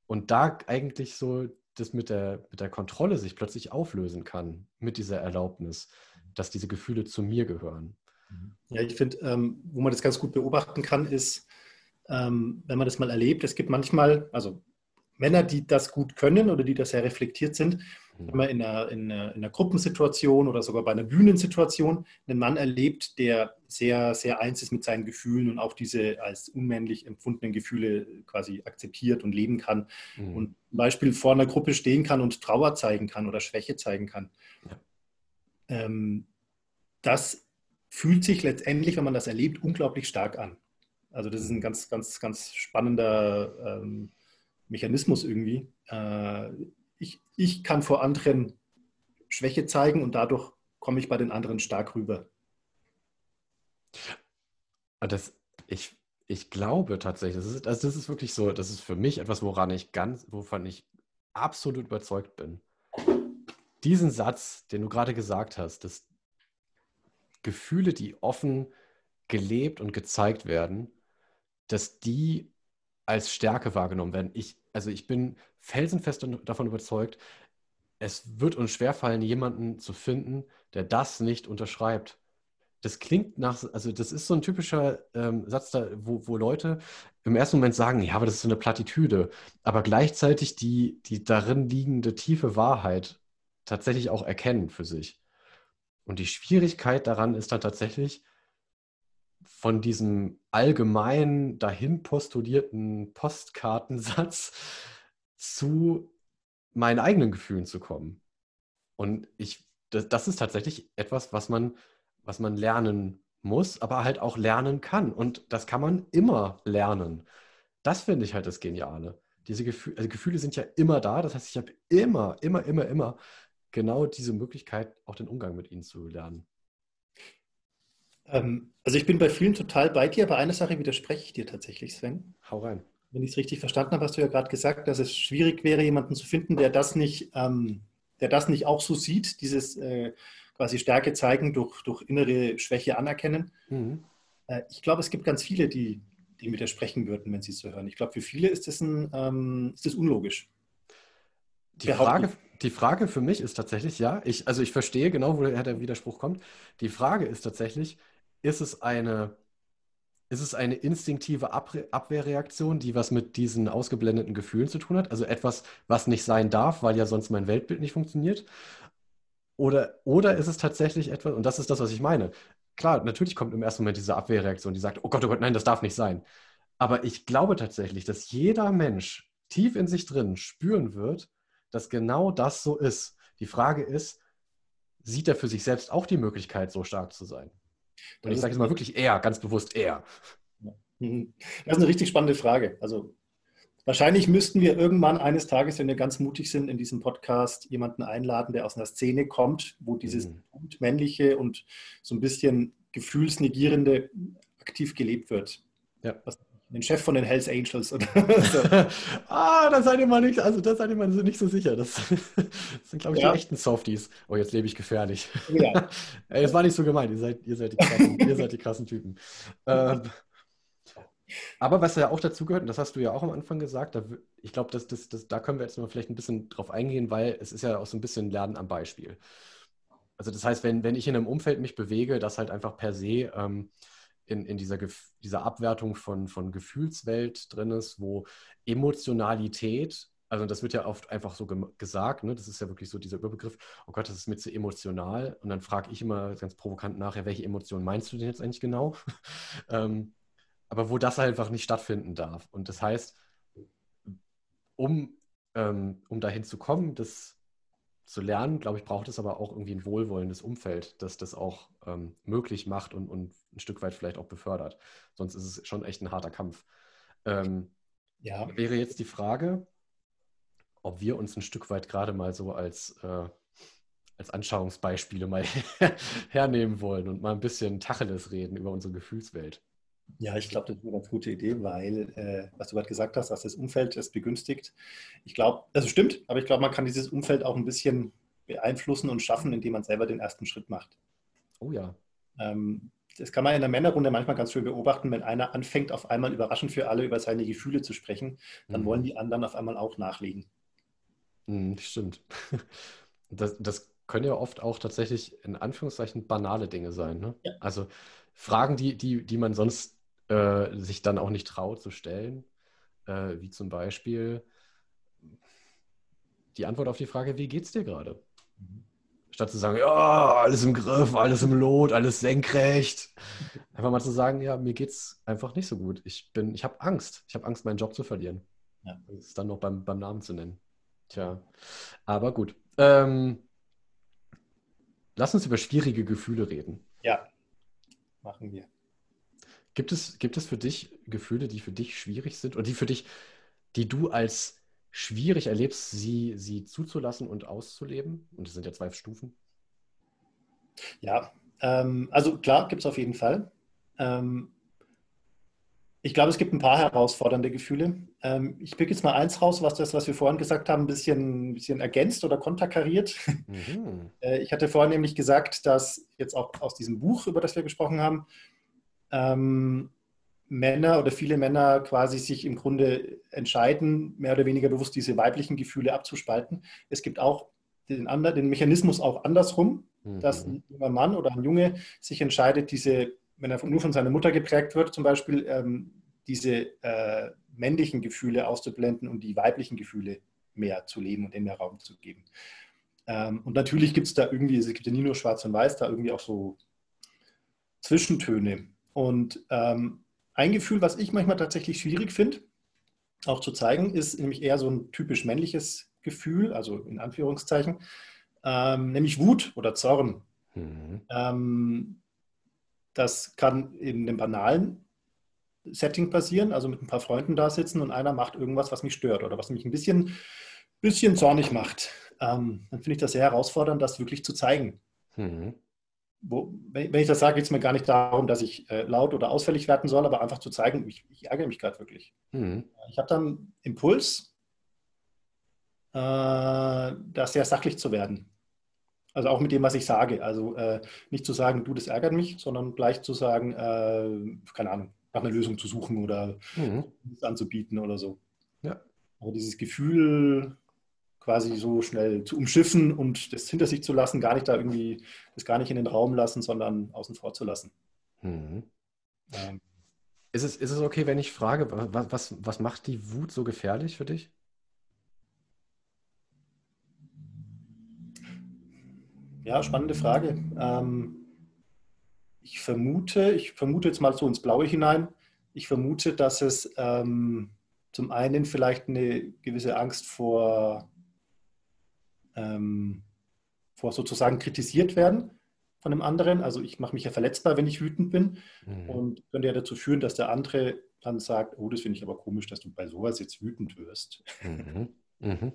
und da eigentlich so das mit der, mit der Kontrolle sich plötzlich auflösen kann, mit dieser Erlaubnis, dass diese Gefühle zu mir gehören. Mhm. Ja, ich finde, ähm, wo man das ganz gut beobachten kann, ist, ähm, wenn man das mal erlebt, es gibt manchmal, also Männer, die das gut können oder die das sehr reflektiert sind, mhm. wenn man in einer, in, einer, in einer, Gruppensituation oder sogar bei einer Bühnensituation einen Mann erlebt, der sehr, sehr eins ist mit seinen Gefühlen und auch diese als unmännlich empfundenen Gefühle quasi akzeptiert und leben kann mhm. und zum Beispiel vor einer Gruppe stehen kann und Trauer zeigen kann oder Schwäche zeigen kann. Ja. Ähm, das fühlt sich letztendlich, wenn man das erlebt, unglaublich stark an. Also das ist ein ganz, ganz, ganz spannender ähm, Mechanismus irgendwie. Äh, ich, ich kann vor anderen Schwäche zeigen und dadurch komme ich bei den anderen stark rüber. Das, ich, ich glaube tatsächlich, das ist, also das ist wirklich so, das ist für mich etwas, woran ich ganz, wovon ich absolut überzeugt bin. Diesen Satz, den du gerade gesagt hast, dass Gefühle, die offen gelebt und gezeigt werden, dass die als Stärke wahrgenommen werden. Ich, also ich bin felsenfest davon überzeugt, es wird uns schwerfallen, jemanden zu finden, der das nicht unterschreibt. Das klingt nach, also das ist so ein typischer ähm, Satz, da, wo, wo Leute im ersten Moment sagen, ja, aber das ist so eine Plattitüde, aber gleichzeitig die, die darin liegende tiefe Wahrheit tatsächlich auch erkennen für sich. Und die Schwierigkeit daran ist dann tatsächlich, von diesem allgemein dahin postulierten Postkartensatz zu meinen eigenen Gefühlen zu kommen. Und ich, das, das ist tatsächlich etwas, was man, was man lernen muss, aber halt auch lernen kann. Und das kann man immer lernen. Das finde ich halt das Geniale. Diese Gefühle, also Gefühle sind ja immer da. Das heißt, ich habe immer, immer, immer, immer genau diese Möglichkeit, auch den Umgang mit ihnen zu lernen. Ähm, also ich bin bei vielen total bei dir, aber eine Sache widerspreche ich dir tatsächlich, Sven. Hau rein. Wenn ich es richtig verstanden habe, hast du ja gerade gesagt, dass es schwierig wäre, jemanden zu finden, der das nicht, ähm, der das nicht auch so sieht, dieses äh, quasi Stärke zeigen durch, durch innere Schwäche anerkennen. Mhm. Äh, ich glaube, es gibt ganz viele, die dem widersprechen würden, wenn sie es so hören. Ich glaube, für viele ist das, ein, ähm, ist das unlogisch. Die Frage, die Frage für mich ist tatsächlich, ja, ich, also ich verstehe genau, woher der Widerspruch kommt. Die Frage ist tatsächlich, ist es eine, ist es eine instinktive Abwehrreaktion, die was mit diesen ausgeblendeten Gefühlen zu tun hat? Also etwas, was nicht sein darf, weil ja sonst mein Weltbild nicht funktioniert? Oder, oder ist es tatsächlich etwas, und das ist das, was ich meine. Klar, natürlich kommt im ersten Moment diese Abwehrreaktion, die sagt, oh Gott, oh Gott, nein, das darf nicht sein. Aber ich glaube tatsächlich, dass jeder Mensch tief in sich drin spüren wird, dass genau das so ist. Die Frage ist, sieht er für sich selbst auch die Möglichkeit, so stark zu sein? Und ich sage jetzt mal wirklich er, ganz bewusst er. Mhm. Das ist eine richtig spannende Frage. Also wahrscheinlich müssten wir irgendwann eines Tages, wenn wir ganz mutig sind, in diesem Podcast jemanden einladen, der aus einer Szene kommt, wo dieses mhm. männliche und so ein bisschen gefühlsnegierende aktiv gelebt wird. Ja. Was den Chef von den Hells Angels oder so. ah, da seid ihr mal nicht, also da seid ihr mal nicht so sicher. Das, das sind, glaube ich, ja. die echten Softies. Oh, jetzt lebe ich gefährlich. Ja. Es war nicht so gemeint, ihr seid, ihr seid, die, krassen, ihr seid die krassen Typen. Ähm, aber was ja auch dazu gehört, und das hast du ja auch am Anfang gesagt, da, ich glaube, das, das, das, da können wir jetzt mal vielleicht ein bisschen drauf eingehen, weil es ist ja auch so ein bisschen Lernen am Beispiel. Also das heißt, wenn, wenn ich in einem Umfeld mich bewege, das halt einfach per se ähm, in, in dieser, dieser Abwertung von, von Gefühlswelt drin ist, wo Emotionalität, also das wird ja oft einfach so ge gesagt, ne? das ist ja wirklich so dieser Überbegriff, oh Gott, das ist mir zu emotional. Und dann frage ich immer ganz provokant nachher, welche Emotion meinst du denn jetzt eigentlich genau? ähm, aber wo das einfach nicht stattfinden darf. Und das heißt, um, ähm, um dahin zu kommen, das zu lernen, glaube ich, braucht es aber auch irgendwie ein wohlwollendes Umfeld, das das auch ähm, möglich macht und, und ein Stück weit vielleicht auch befördert. Sonst ist es schon echt ein harter Kampf. Ähm, ja. Wäre jetzt die Frage, ob wir uns ein Stück weit gerade mal so als, äh, als Anschauungsbeispiele mal hernehmen wollen und mal ein bisschen Tacheles reden über unsere Gefühlswelt. Ja, ich glaube, das ist eine ganz gute Idee, weil, äh, was du gerade gesagt hast, dass das Umfeld es begünstigt. Ich glaube, also stimmt, aber ich glaube, man kann dieses Umfeld auch ein bisschen beeinflussen und schaffen, indem man selber den ersten Schritt macht. Oh ja. Ähm, das kann man in der Männerrunde manchmal ganz schön beobachten, wenn einer anfängt, auf einmal überraschend für alle über seine Gefühle zu sprechen, dann mhm. wollen die anderen auf einmal auch nachlegen. Mhm, stimmt. Das, das können ja oft auch tatsächlich in Anführungszeichen banale Dinge sein. Ne? Ja. Also Fragen, die, die, die man sonst äh, sich dann auch nicht traut zu stellen, äh, wie zum Beispiel die Antwort auf die Frage, wie geht's dir gerade? Mhm. Statt zu sagen, ja, alles im Griff, alles im Lot, alles senkrecht. Einfach mal zu sagen, ja, mir geht's einfach nicht so gut. Ich bin, ich habe Angst. Ich habe Angst, meinen Job zu verlieren. Ja. Das ist dann noch beim, beim Namen zu nennen. Tja, aber gut. Ähm, lass uns über schwierige Gefühle reden. Ja, machen wir. Gibt es, gibt es für dich Gefühle, die für dich schwierig sind oder die für dich, die du als schwierig erlebst, sie, sie zuzulassen und auszuleben? Und das sind ja zwei Stufen. Ja, ähm, also klar, gibt es auf jeden Fall. Ähm, ich glaube, es gibt ein paar herausfordernde Gefühle. Ähm, ich pick jetzt mal eins raus, was das, was wir vorhin gesagt haben, ein bisschen, ein bisschen ergänzt oder konterkariert. Mhm. Äh, ich hatte vorhin nämlich gesagt, dass jetzt auch aus diesem Buch, über das wir gesprochen haben, ähm, Männer oder viele Männer quasi sich im Grunde entscheiden, mehr oder weniger bewusst diese weiblichen Gefühle abzuspalten. Es gibt auch den, anderen, den Mechanismus auch andersrum, mhm. dass ein junger Mann oder ein Junge sich entscheidet, diese, wenn er nur von seiner Mutter geprägt wird, zum Beispiel, ähm, diese äh, männlichen Gefühle auszublenden und die weiblichen Gefühle mehr zu leben und in mehr Raum zu geben. Ähm, und natürlich gibt es da irgendwie, es gibt ja nie nur Schwarz und Weiß, da irgendwie auch so Zwischentöne. Und ähm, ein Gefühl, was ich manchmal tatsächlich schwierig finde, auch zu zeigen, ist nämlich eher so ein typisch männliches Gefühl, also in Anführungszeichen, ähm, nämlich Wut oder Zorn. Mhm. Ähm, das kann in einem banalen Setting passieren, also mit ein paar Freunden da sitzen und einer macht irgendwas, was mich stört oder was mich ein bisschen, bisschen zornig macht. Ähm, dann finde ich das sehr herausfordernd, das wirklich zu zeigen. Mhm wo, wenn ich das sage, geht es mir gar nicht darum, dass ich äh, laut oder ausfällig werden soll, aber einfach zu zeigen, ich, ich ärgere mich gerade wirklich. Mhm. Ich habe dann Impuls, äh, da sehr sachlich zu werden. Also auch mit dem, was ich sage. Also äh, nicht zu sagen, du, das ärgert mich, sondern gleich zu sagen, äh, keine Ahnung, nach einer Lösung zu suchen oder mhm. anzubieten oder so. Ja. Aber dieses Gefühl, quasi so schnell zu umschiffen und das hinter sich zu lassen, gar nicht da irgendwie, das gar nicht in den Raum lassen, sondern außen vor zu lassen. Mhm. Ähm. Ist, es, ist es okay, wenn ich frage, was, was, was macht die Wut so gefährlich für dich? Ja, spannende Frage. Ähm, ich vermute, ich vermute jetzt mal so ins Blaue hinein, ich vermute, dass es ähm, zum einen vielleicht eine gewisse Angst vor ähm, vor sozusagen kritisiert werden von einem anderen. Also ich mache mich ja verletzbar, wenn ich wütend bin mhm. und könnte ja dazu führen, dass der andere dann sagt, oh, das finde ich aber komisch, dass du bei sowas jetzt wütend wirst. Mhm. Mhm.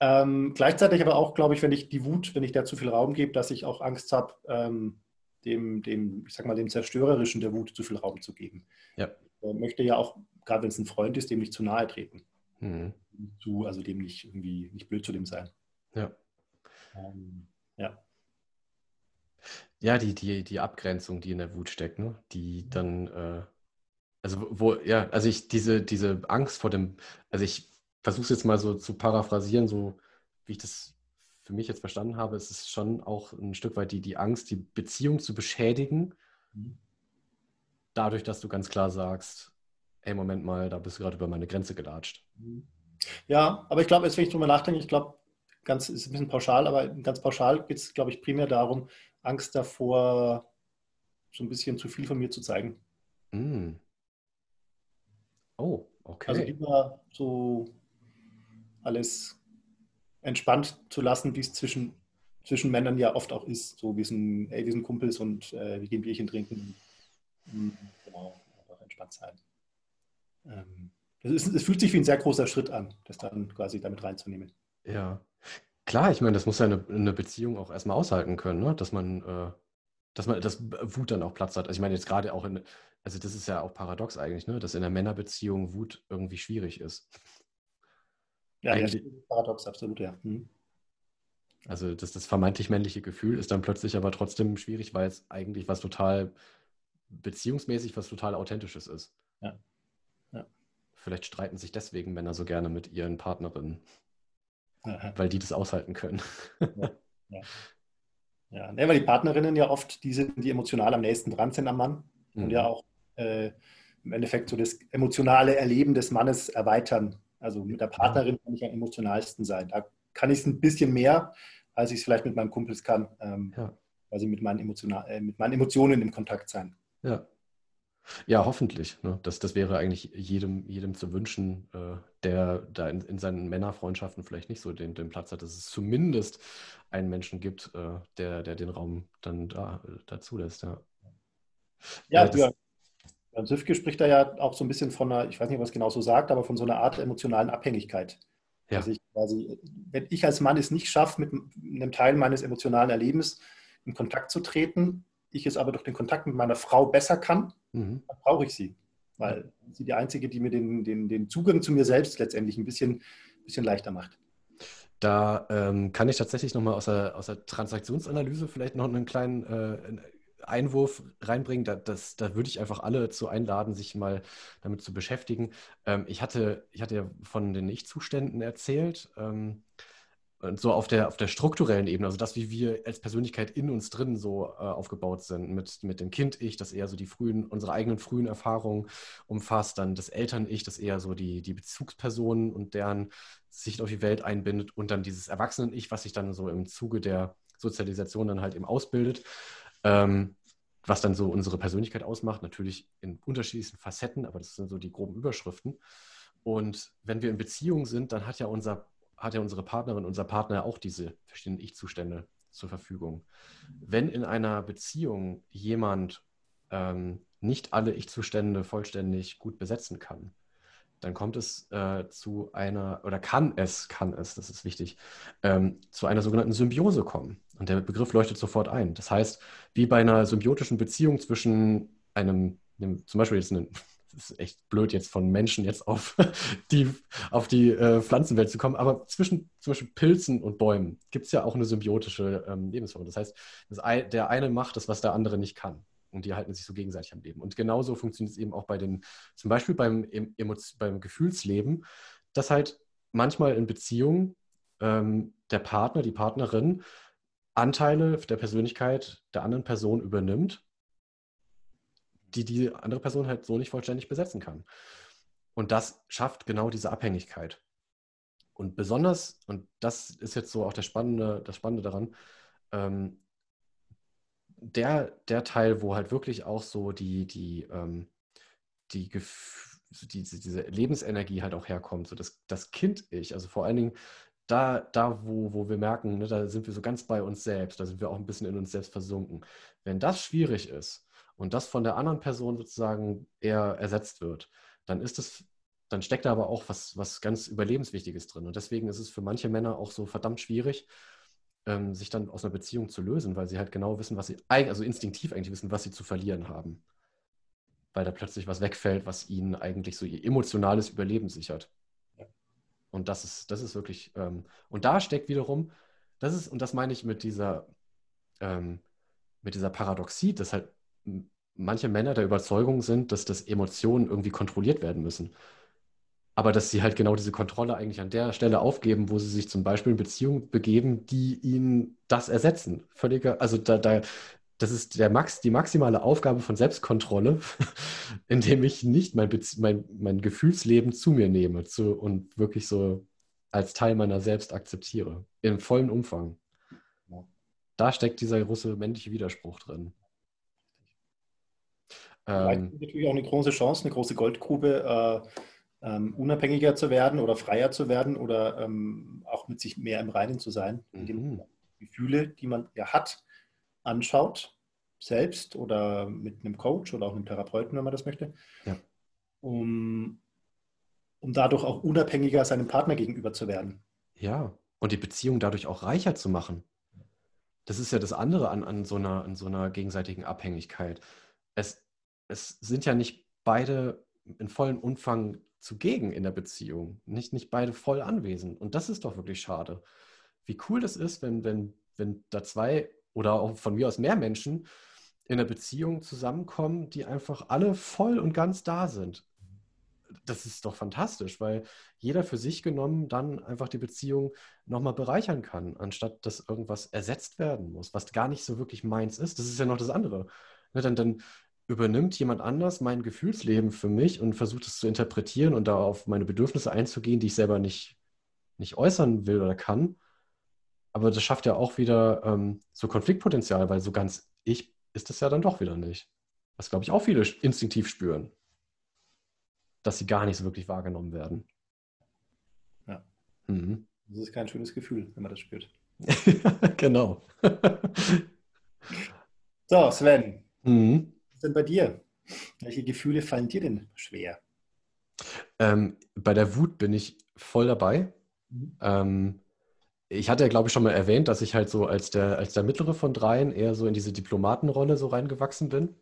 Ähm, gleichzeitig aber auch, glaube ich, wenn ich die Wut, wenn ich da zu viel Raum gebe, dass ich auch Angst habe, ähm, dem, dem, ich sag mal, dem Zerstörerischen der Wut zu viel Raum zu geben. Ja. Ich möchte ja auch gerade wenn es ein Freund ist, dem nicht zu nahe treten. Mhm. Zu, also dem nicht irgendwie nicht blöd zu dem sein. Ja. Ähm, ja. Ja, die, die, die Abgrenzung, die in der Wut steckt, ne? die dann, äh, also wo, ja, also ich, diese, diese Angst vor dem, also ich versuche es jetzt mal so zu paraphrasieren, so wie ich das für mich jetzt verstanden habe, ist es schon auch ein Stück weit die, die Angst, die Beziehung zu beschädigen, mhm. dadurch, dass du ganz klar sagst, hey, Moment mal, da bist du gerade über meine Grenze gelatscht. Mhm. Ja, aber ich glaube, jetzt, wenn ich drüber nachdenke, ich glaube, ganz ist ein bisschen pauschal, aber ganz pauschal geht es, glaube ich, primär darum, Angst davor, so ein bisschen zu viel von mir zu zeigen. Mm. Oh, okay. Also immer so alles entspannt zu lassen, wie es zwischen, zwischen Männern ja oft auch ist. So, wir sind, ey, wir sind Kumpels und äh, wir gehen Bierchen trinken. Mhm, genau, einfach entspannt sein. Ähm, es fühlt sich wie ein sehr großer Schritt an, das dann quasi damit reinzunehmen. Ja, klar, ich meine, das muss ja eine, eine Beziehung auch erstmal aushalten können, ne? dass man, äh, dass man, dass Wut dann auch Platz hat. Also ich meine jetzt gerade auch in, also das ist ja auch paradox eigentlich, ne? dass in einer Männerbeziehung Wut irgendwie schwierig ist. Ja, ja paradox, absolut, ja. Mhm. Also das, das vermeintlich männliche Gefühl ist dann plötzlich aber trotzdem schwierig, weil es eigentlich was total beziehungsmäßig, was total authentisches ist. Ja. ja. Vielleicht streiten sich deswegen Männer so gerne mit ihren Partnerinnen, Aha. weil die das aushalten können. Ja, ja. ja. Nee, weil die Partnerinnen ja oft die sind, die emotional am nächsten dran sind am Mann mhm. und ja auch äh, im Endeffekt so das emotionale Erleben des Mannes erweitern also mit der Partnerin kann ich am emotionalsten sein. Da kann ich es ein bisschen mehr, als ich es vielleicht mit meinem Kumpels kann, ähm, ja. also mit meinen, Emotional, äh, mit meinen Emotionen im Kontakt sein. Ja. Ja, hoffentlich. Ne? Das, das wäre eigentlich jedem, jedem zu wünschen, äh, der da in, in, seinen Männerfreundschaften vielleicht nicht so den, den Platz hat, dass es zumindest einen Menschen gibt, äh, der, der den Raum dann da, dazu lässt. Ja, ja, ja beim Süfke spricht er ja auch so ein bisschen von einer, ich weiß nicht, was genau so sagt, aber von so einer Art emotionalen Abhängigkeit. Ja. Also ich quasi, wenn ich als Mann es nicht schaffe, mit einem Teil meines emotionalen Erlebens in Kontakt zu treten, ich es aber durch den Kontakt mit meiner Frau besser kann, mhm. dann brauche ich sie. Weil sie die einzige, die mir den, den, den Zugang zu mir selbst letztendlich ein bisschen, bisschen leichter macht. Da ähm, kann ich tatsächlich nochmal aus der, aus der Transaktionsanalyse vielleicht noch einen kleinen äh, Einwurf reinbringen. Da, das, da würde ich einfach alle zu einladen, sich mal damit zu beschäftigen. Ähm, ich, hatte, ich hatte ja von den Ich-Zuständen erzählt. Ähm, und so auf der, auf der strukturellen Ebene, also das, wie wir als Persönlichkeit in uns drin so äh, aufgebaut sind, mit, mit dem Kind-Ich, das eher so die frühen, unsere eigenen frühen Erfahrungen umfasst, dann das Eltern-Ich, das eher so die, die Bezugspersonen und deren Sicht auf die Welt einbindet und dann dieses Erwachsenen-Ich, was sich dann so im Zuge der Sozialisation dann halt eben ausbildet. Ähm, was dann so unsere Persönlichkeit ausmacht, natürlich in unterschiedlichsten Facetten, aber das sind so die groben Überschriften. Und wenn wir in Beziehung sind, dann hat ja, unser, hat ja unsere Partnerin, unser Partner auch diese verschiedenen Ich-Zustände zur Verfügung. Wenn in einer Beziehung jemand ähm, nicht alle Ich-Zustände vollständig gut besetzen kann, dann kommt es äh, zu einer, oder kann es, kann es, das ist wichtig, ähm, zu einer sogenannten Symbiose kommen. Und der Begriff leuchtet sofort ein. Das heißt, wie bei einer symbiotischen Beziehung zwischen einem, einem zum Beispiel jetzt einen, das ist echt blöd jetzt von Menschen jetzt auf die, auf die äh, Pflanzenwelt zu kommen, aber zwischen Beispiel Pilzen und Bäumen gibt es ja auch eine symbiotische ähm, Lebensform. Das heißt, das, der eine macht das, was der andere nicht kann und die halten sich so gegenseitig am Leben. Und genauso funktioniert es eben auch bei den, zum Beispiel beim, beim Gefühlsleben, dass halt manchmal in Beziehungen ähm, der Partner, die Partnerin Anteile der Persönlichkeit der anderen Person übernimmt, die die andere Person halt so nicht vollständig besetzen kann. Und das schafft genau diese Abhängigkeit. Und besonders, und das ist jetzt so auch der Spannende, das Spannende daran, ähm, der, der Teil, wo halt wirklich auch so die, die, ähm, die, die, diese Lebensenergie halt auch herkommt, so das, das Kind-Ich, also vor allen Dingen da, da wo, wo wir merken, ne, da sind wir so ganz bei uns selbst, da sind wir auch ein bisschen in uns selbst versunken. Wenn das schwierig ist und das von der anderen Person sozusagen eher ersetzt wird, dann ist es, dann steckt da aber auch was, was ganz Überlebenswichtiges drin. Und deswegen ist es für manche Männer auch so verdammt schwierig, ähm, sich dann aus einer Beziehung zu lösen, weil sie halt genau wissen, was sie, also instinktiv eigentlich wissen, was sie zu verlieren haben. weil da plötzlich was wegfällt, was ihnen eigentlich so ihr emotionales Überleben sichert. Und das ist, das ist wirklich, ähm, und da steckt wiederum, das ist, und das meine ich mit dieser, ähm, mit dieser Paradoxie, dass halt manche Männer der Überzeugung sind, dass das Emotionen irgendwie kontrolliert werden müssen. Aber dass sie halt genau diese Kontrolle eigentlich an der Stelle aufgeben, wo sie sich zum Beispiel in Beziehungen begeben, die ihnen das ersetzen. Völliger, also da, da, das ist der Max, die maximale Aufgabe von Selbstkontrolle, indem ich nicht mein, mein, mein Gefühlsleben zu mir nehme zu, und wirklich so als Teil meiner selbst akzeptiere. Im vollen Umfang. Da steckt dieser große männliche Widerspruch drin. Ähm, natürlich auch eine große Chance, eine große Goldgrube, äh, ähm, unabhängiger zu werden oder freier zu werden oder ähm, auch mit sich mehr im Reinen zu sein, indem man Gefühle, die man ja hat, anschaut, selbst oder mit einem Coach oder auch einem Therapeuten, wenn man das möchte, ja. um, um dadurch auch unabhängiger seinem Partner gegenüber zu werden. Ja, und die Beziehung dadurch auch reicher zu machen. Das ist ja das andere an, an, so, einer, an so einer gegenseitigen Abhängigkeit. Es, es sind ja nicht beide in vollem Umfang zugegen in der Beziehung. Nicht, nicht beide voll anwesend. Und das ist doch wirklich schade. Wie cool das ist, wenn, wenn, wenn da zwei oder auch von mir aus mehr Menschen in einer Beziehung zusammenkommen, die einfach alle voll und ganz da sind. Das ist doch fantastisch, weil jeder für sich genommen dann einfach die Beziehung nochmal bereichern kann, anstatt dass irgendwas ersetzt werden muss, was gar nicht so wirklich meins ist. Das ist ja noch das andere. Ne, dann, dann übernimmt jemand anders mein Gefühlsleben für mich und versucht es zu interpretieren und da auf meine Bedürfnisse einzugehen, die ich selber nicht, nicht äußern will oder kann. Aber das schafft ja auch wieder ähm, so Konfliktpotenzial, weil so ganz ich ist das ja dann doch wieder nicht. Was, glaube ich, auch viele instinktiv spüren, dass sie gar nicht so wirklich wahrgenommen werden. Ja. Mhm. Das ist kein schönes Gefühl, wenn man das spürt. genau. so, Sven. Mhm denn bei dir? Welche Gefühle fallen dir denn schwer? Ähm, bei der Wut bin ich voll dabei. Mhm. Ähm, ich hatte ja, glaube ich, schon mal erwähnt, dass ich halt so als der, als der mittlere von dreien eher so in diese Diplomatenrolle so reingewachsen bin.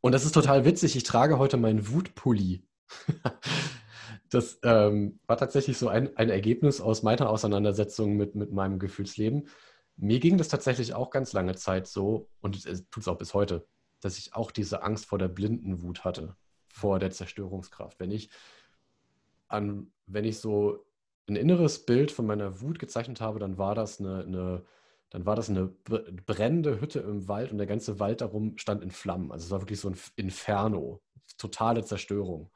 Und das ist total witzig. Ich trage heute meinen Wutpulli. das ähm, war tatsächlich so ein, ein Ergebnis aus meiner Auseinandersetzung mit, mit meinem Gefühlsleben. Mir ging das tatsächlich auch ganz lange Zeit so und es tut es auch bis heute dass ich auch diese Angst vor der blinden Wut hatte, vor der Zerstörungskraft. Wenn ich an, wenn ich so ein inneres Bild von meiner Wut gezeichnet habe, dann war das eine, eine dann war das eine brennende Hütte im Wald und der ganze Wald darum stand in Flammen. Also es war wirklich so ein Inferno, totale Zerstörung.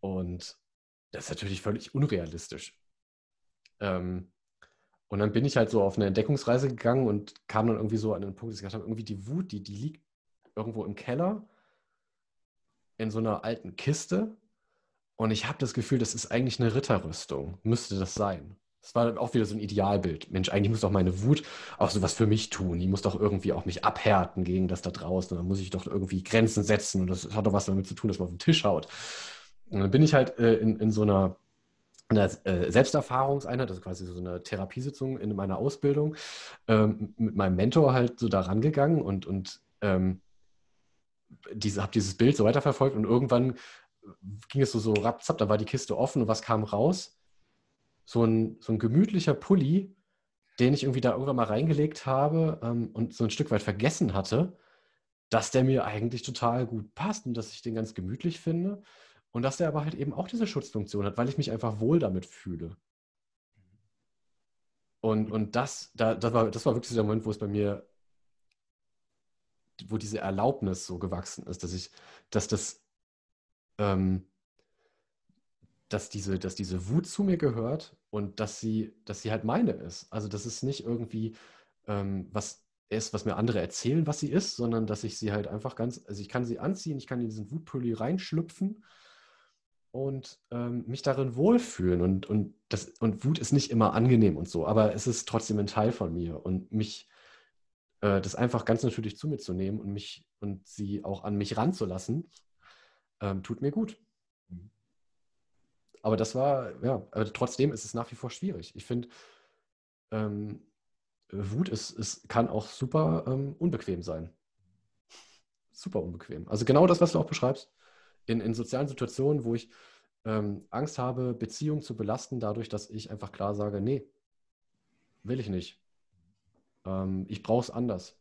Und das ist natürlich völlig unrealistisch. Ähm, und dann bin ich halt so auf eine Entdeckungsreise gegangen und kam dann irgendwie so an den Punkt, dass ich gesagt habe, irgendwie die Wut, die, die liegt irgendwo im Keller in so einer alten Kiste. Und ich habe das Gefühl, das ist eigentlich eine Ritterrüstung. Müsste das sein. Das war dann auch wieder so ein Idealbild. Mensch, eigentlich muss doch meine Wut auch sowas für mich tun. Die muss doch irgendwie auch mich abhärten gegen das da draußen. Dann muss ich doch irgendwie Grenzen setzen. Und das hat doch was damit zu tun, dass man auf den Tisch haut. Und dann bin ich halt äh, in, in so einer, einer äh, Selbsterfahrungseinheit, also quasi so eine Therapiesitzung in meiner Ausbildung, ähm, mit meinem Mentor halt so da rangegangen und, und ähm, diese, habe dieses Bild so weiterverfolgt und irgendwann ging es so, so rapzapp, da war die Kiste offen und was kam raus? So ein, so ein gemütlicher Pulli, den ich irgendwie da irgendwann mal reingelegt habe ähm, und so ein Stück weit vergessen hatte, dass der mir eigentlich total gut passt und dass ich den ganz gemütlich finde und dass der aber halt eben auch diese Schutzfunktion hat, weil ich mich einfach wohl damit fühle. Und, und das, da, das, war, das war wirklich der Moment, wo es bei mir wo diese Erlaubnis so gewachsen ist, dass ich, dass das, ähm, dass diese, dass diese Wut zu mir gehört und dass sie, dass sie halt meine ist. Also dass es nicht irgendwie ähm, was ist, was mir andere erzählen, was sie ist, sondern dass ich sie halt einfach ganz, also ich kann sie anziehen, ich kann in diesen Wutpulli reinschlüpfen und ähm, mich darin wohlfühlen. Und, und, das, und Wut ist nicht immer angenehm und so, aber es ist trotzdem ein Teil von mir und mich äh, das einfach ganz natürlich zu mir zu nehmen und mich und sie auch an mich ranzulassen, ähm, tut mir gut. Mhm. Aber das war, ja, aber trotzdem ist es nach wie vor schwierig. Ich finde, ähm, Wut ist, ist, kann auch super ähm, unbequem sein. super unbequem. Also genau das, was du auch beschreibst. In, in sozialen Situationen, wo ich ähm, Angst habe, Beziehungen zu belasten, dadurch, dass ich einfach klar sage, nee, will ich nicht. Ähm, ich brauche es anders.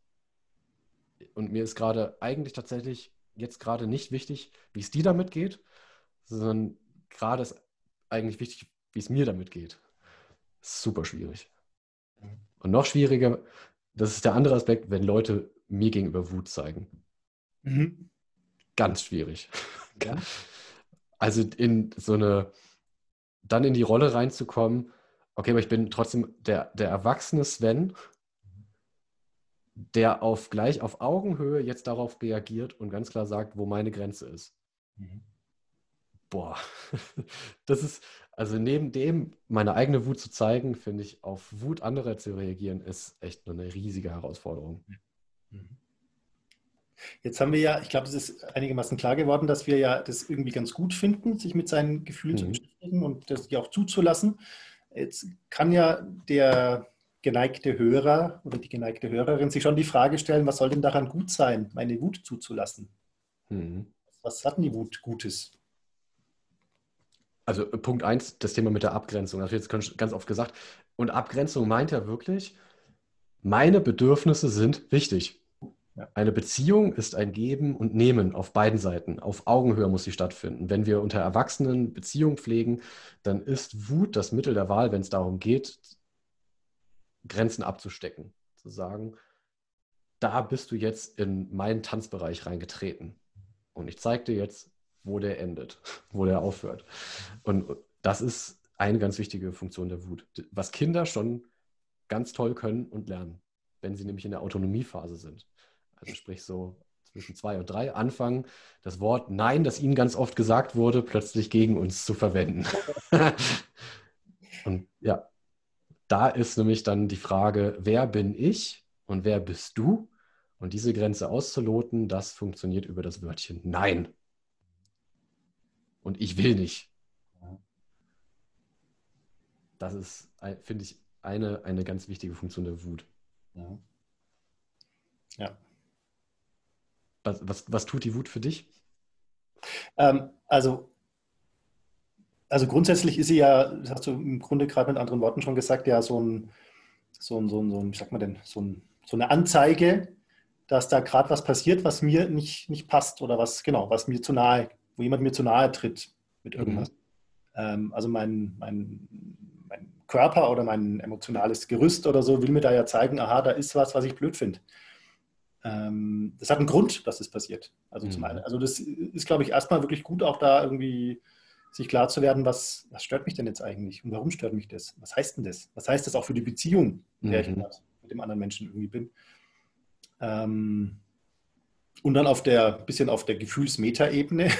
Und mir ist gerade eigentlich tatsächlich jetzt gerade nicht wichtig, wie es dir damit geht, sondern gerade ist eigentlich wichtig, wie es mir damit geht. Super schwierig. Und noch schwieriger, das ist der andere Aspekt, wenn Leute mir gegenüber Wut zeigen. Mhm. Ganz schwierig. Ja. Also in so eine, dann in die Rolle reinzukommen, okay, aber ich bin trotzdem der, der erwachsene Sven, der auf gleich auf Augenhöhe jetzt darauf reagiert und ganz klar sagt, wo meine Grenze ist. Mhm. Boah, das ist, also neben dem, meine eigene Wut zu zeigen, finde ich, auf Wut anderer zu reagieren, ist echt eine riesige Herausforderung. Mhm. Jetzt haben wir ja, ich glaube, es ist einigermaßen klar geworden, dass wir ja das irgendwie ganz gut finden, sich mit seinen Gefühlen mhm. zu beschäftigen und das auch zuzulassen. Jetzt kann ja der geneigte Hörer oder die geneigte Hörerin sich schon die Frage stellen, was soll denn daran gut sein, meine Wut zuzulassen? Mhm. Was hat denn die Wut Gutes? Also äh, Punkt eins, das Thema mit der Abgrenzung. Das wird jetzt ganz oft gesagt. Und Abgrenzung meint ja wirklich, meine Bedürfnisse sind wichtig. Ja. Eine Beziehung ist ein Geben und Nehmen auf beiden Seiten. Auf Augenhöhe muss sie stattfinden. Wenn wir unter Erwachsenen Beziehungen pflegen, dann ist Wut das Mittel der Wahl, wenn es darum geht, Grenzen abzustecken. Zu sagen, da bist du jetzt in meinen Tanzbereich reingetreten. Und ich zeige dir jetzt, wo der endet, wo der aufhört. Und das ist eine ganz wichtige Funktion der Wut, was Kinder schon ganz toll können und lernen, wenn sie nämlich in der Autonomiephase sind. Also sprich so zwischen zwei und drei anfangen, das Wort Nein, das ihnen ganz oft gesagt wurde, plötzlich gegen uns zu verwenden. und ja, da ist nämlich dann die Frage, wer bin ich und wer bist du? Und diese Grenze auszuloten, das funktioniert über das Wörtchen Nein und ich will nicht. Das ist, finde ich, eine, eine ganz wichtige Funktion der Wut. Ja. ja. Was, was, was tut die Wut für dich? Ähm, also, also grundsätzlich ist sie ja, das hast du im Grunde gerade mit anderen Worten schon gesagt, ja so ein, so ein, so ein, so ein wie sagt man denn, so, ein, so eine Anzeige, dass da gerade was passiert, was mir nicht, nicht passt oder was, genau, was mir zu nahe wo jemand mir zu nahe tritt mit mhm. irgendwas. Mhm. Ähm, also mein, mein, mein Körper oder mein emotionales Gerüst oder so will mir da ja zeigen, aha, da ist was, was ich blöd finde. Ähm, das hat einen Grund, dass das passiert. Also mhm. zum einen, also das ist, glaube ich, erstmal wirklich gut, auch da irgendwie sich klar zu werden, was, was stört mich denn jetzt eigentlich und warum stört mich das? Was heißt denn das? Was heißt das auch für die Beziehung, in der mhm. ich mit dem anderen Menschen irgendwie bin? Ähm, und dann auf der, bisschen auf der Gefühlsmetaebene,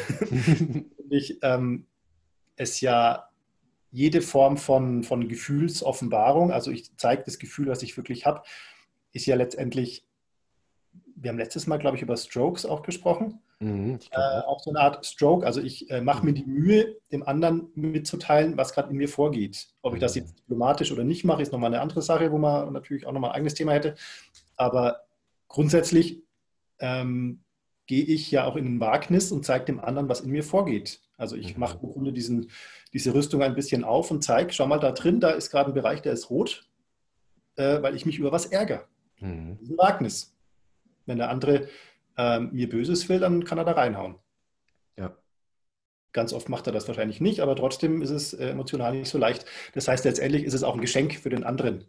ich ähm, es ja jede Form von, von Gefühlsoffenbarung, also ich zeige das Gefühl, was ich wirklich habe, ist ja letztendlich, wir haben letztes Mal, glaube ich, über Strokes auch gesprochen. Mhm, äh, auch so eine Art Stroke. Also ich äh, mache mir die Mühe, dem anderen mitzuteilen, was gerade in mir vorgeht. Ob ich das mhm. jetzt diplomatisch oder nicht mache, ist nochmal eine andere Sache, wo man natürlich auch nochmal ein eigenes Thema hätte. Aber grundsätzlich ähm, gehe ich ja auch in ein Wagnis und zeige dem anderen, was in mir vorgeht. Also ich mhm. mache im Grunde diesen, diese Rüstung ein bisschen auf und zeige, schau mal da drin, da ist gerade ein Bereich, der ist rot, äh, weil ich mich über was ärgere. Mhm. Das ist ein Wagnis. Wenn der andere äh, mir Böses will, dann kann er da reinhauen. Ja. Ganz oft macht er das wahrscheinlich nicht, aber trotzdem ist es äh, emotional nicht so leicht. Das heißt, letztendlich ist es auch ein Geschenk für den anderen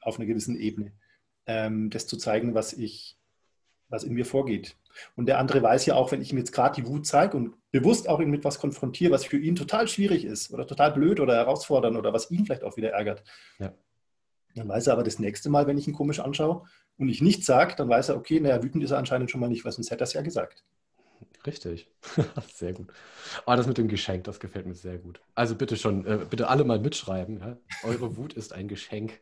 auf einer gewissen Ebene, ähm, das zu zeigen, was ich, was in mir vorgeht. Und der andere weiß ja auch, wenn ich ihm jetzt gerade die Wut zeige und bewusst auch ihn mit was konfrontiere, was für ihn total schwierig ist oder total blöd oder herausfordernd oder was ihn vielleicht auch wieder ärgert. Ja. Dann weiß er aber das nächste Mal, wenn ich ihn komisch anschaue und ich nichts sage, dann weiß er, okay, naja, wütend ist er anscheinend schon mal nicht, weil sonst hätte er es ja gesagt. Richtig. sehr gut. Aber oh, das mit dem Geschenk, das gefällt mir sehr gut. Also bitte schon, äh, bitte alle mal mitschreiben. Ja? Eure Wut ist ein Geschenk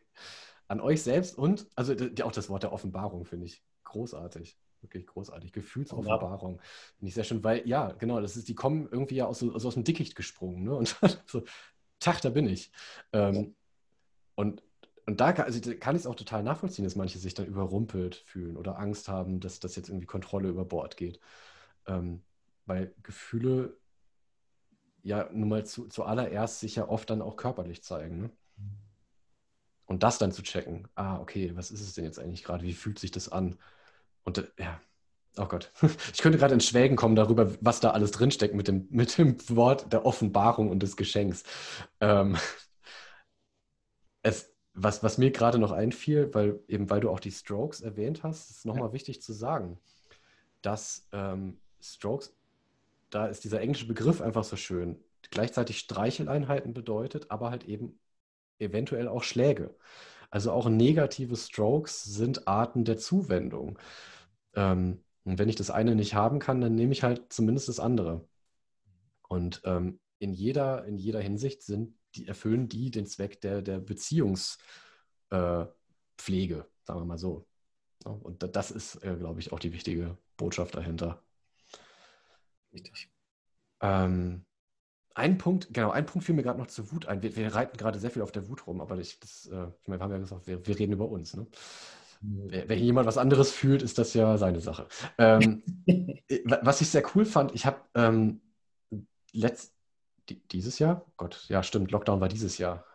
an euch selbst und, also auch das Wort der Offenbarung finde ich großartig wirklich großartig. Gefühlsoffenbarung. Finde ich sehr schön, weil, ja, genau, das ist, die kommen irgendwie ja aus, also aus dem Dickicht gesprungen, ne? Und so, Tag, da bin ich. Ähm, und und da kann, also kann ich es auch total nachvollziehen, dass manche sich dann überrumpelt fühlen oder Angst haben, dass das jetzt irgendwie Kontrolle über Bord geht. Ähm, weil Gefühle ja nun mal zu, zuallererst sich ja oft dann auch körperlich zeigen. Ne? Und das dann zu checken, ah, okay, was ist es denn jetzt eigentlich gerade? Wie fühlt sich das an? Und äh, ja, oh Gott, ich könnte gerade ins Schwägen kommen darüber, was da alles drinsteckt mit dem, mit dem Wort der Offenbarung und des Geschenks. Ähm, es, was, was mir gerade noch einfiel, weil eben weil du auch die Strokes erwähnt hast, ist nochmal ja. wichtig zu sagen, dass ähm, Strokes, da ist dieser englische Begriff einfach so schön, gleichzeitig Streicheleinheiten bedeutet, aber halt eben eventuell auch Schläge. Also auch negative Strokes sind Arten der Zuwendung. Ähm, und wenn ich das eine nicht haben kann, dann nehme ich halt zumindest das andere. Und ähm, in, jeder, in jeder Hinsicht sind die, erfüllen die den Zweck der, der Beziehungspflege, äh, sagen wir mal so. Und das ist, äh, glaube ich, auch die wichtige Botschaft dahinter. Richtig. Ähm, ein Punkt, genau, ein Punkt fiel mir gerade noch zur Wut ein. Wir, wir, reiten gerade sehr viel auf der Wut rum, aber ich, das, äh, ich meine, wir haben ja gesagt, wir, wir reden über uns. Ne? Wer, wenn jemand was anderes fühlt, ist das ja seine Sache. Ähm, äh, was ich sehr cool fand, ich habe ähm, letzt, dieses Jahr, Gott, ja stimmt, Lockdown war dieses Jahr,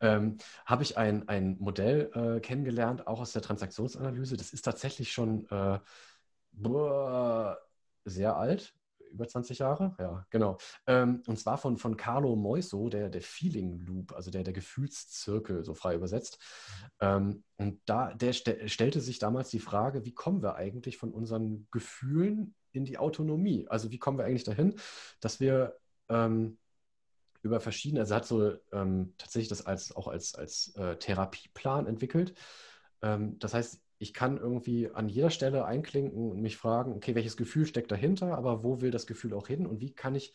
ähm, habe ich ein, ein Modell äh, kennengelernt, auch aus der Transaktionsanalyse. Das ist tatsächlich schon äh, boah, sehr alt, über 20 Jahre, ja, genau. Ähm, und zwar von, von Carlo Moiso, der, der Feeling Loop, also der, der Gefühlszirkel, so frei übersetzt. Ähm, und da, der st stellte sich damals die Frage, wie kommen wir eigentlich von unseren Gefühlen in die Autonomie? Also wie kommen wir eigentlich dahin, dass wir ähm, über verschiedene, also hat so ähm, tatsächlich das als, auch als, als äh, Therapieplan entwickelt. Ähm, das heißt, ich kann irgendwie an jeder Stelle einklinken und mich fragen, okay, welches Gefühl steckt dahinter, aber wo will das Gefühl auch hin und wie kann ich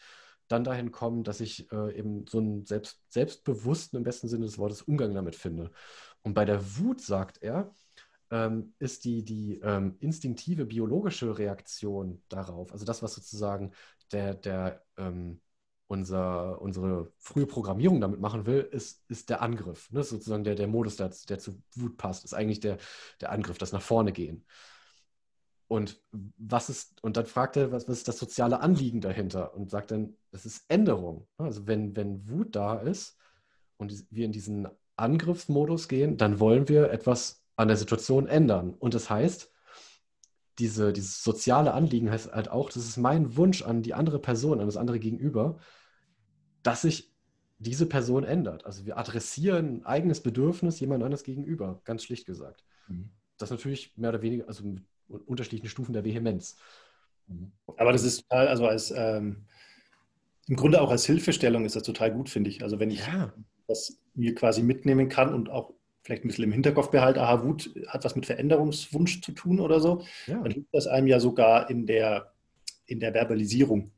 dann dahin kommen, dass ich äh, eben so einen selbst, selbstbewussten, im besten Sinne des Wortes, Umgang damit finde. Und bei der Wut, sagt er, ähm, ist die, die ähm, instinktive biologische Reaktion darauf, also das, was sozusagen der, der ähm, unser, unsere frühe Programmierung damit machen will, ist, ist der Angriff. Ne? Sozusagen der, der Modus, der, der zu Wut passt, ist eigentlich der, der Angriff, das nach vorne gehen. Und was ist, und dann fragt er, was, was ist das soziale Anliegen dahinter? Und sagt dann, das ist Änderung. Also wenn, wenn Wut da ist und wir in diesen Angriffsmodus gehen, dann wollen wir etwas an der Situation ändern. Und das heißt, diese, dieses soziale Anliegen heißt halt auch, das ist mein Wunsch an die andere Person, an das andere Gegenüber, dass sich diese Person ändert. Also wir adressieren ein eigenes Bedürfnis jemand anderes gegenüber, ganz schlicht gesagt. Mhm. Das natürlich mehr oder weniger, also mit unterschiedlichen Stufen der Vehemenz. Mhm. Aber das ist total, also als ähm, im Grunde auch als Hilfestellung ist das total gut, finde ich. Also wenn ich ja. das mir quasi mitnehmen kann und auch vielleicht ein bisschen im Hinterkopf behalte, aha, Wut hat was mit Veränderungswunsch zu tun oder so, ja. dann hilft das einem ja sogar in der, in der Verbalisierung.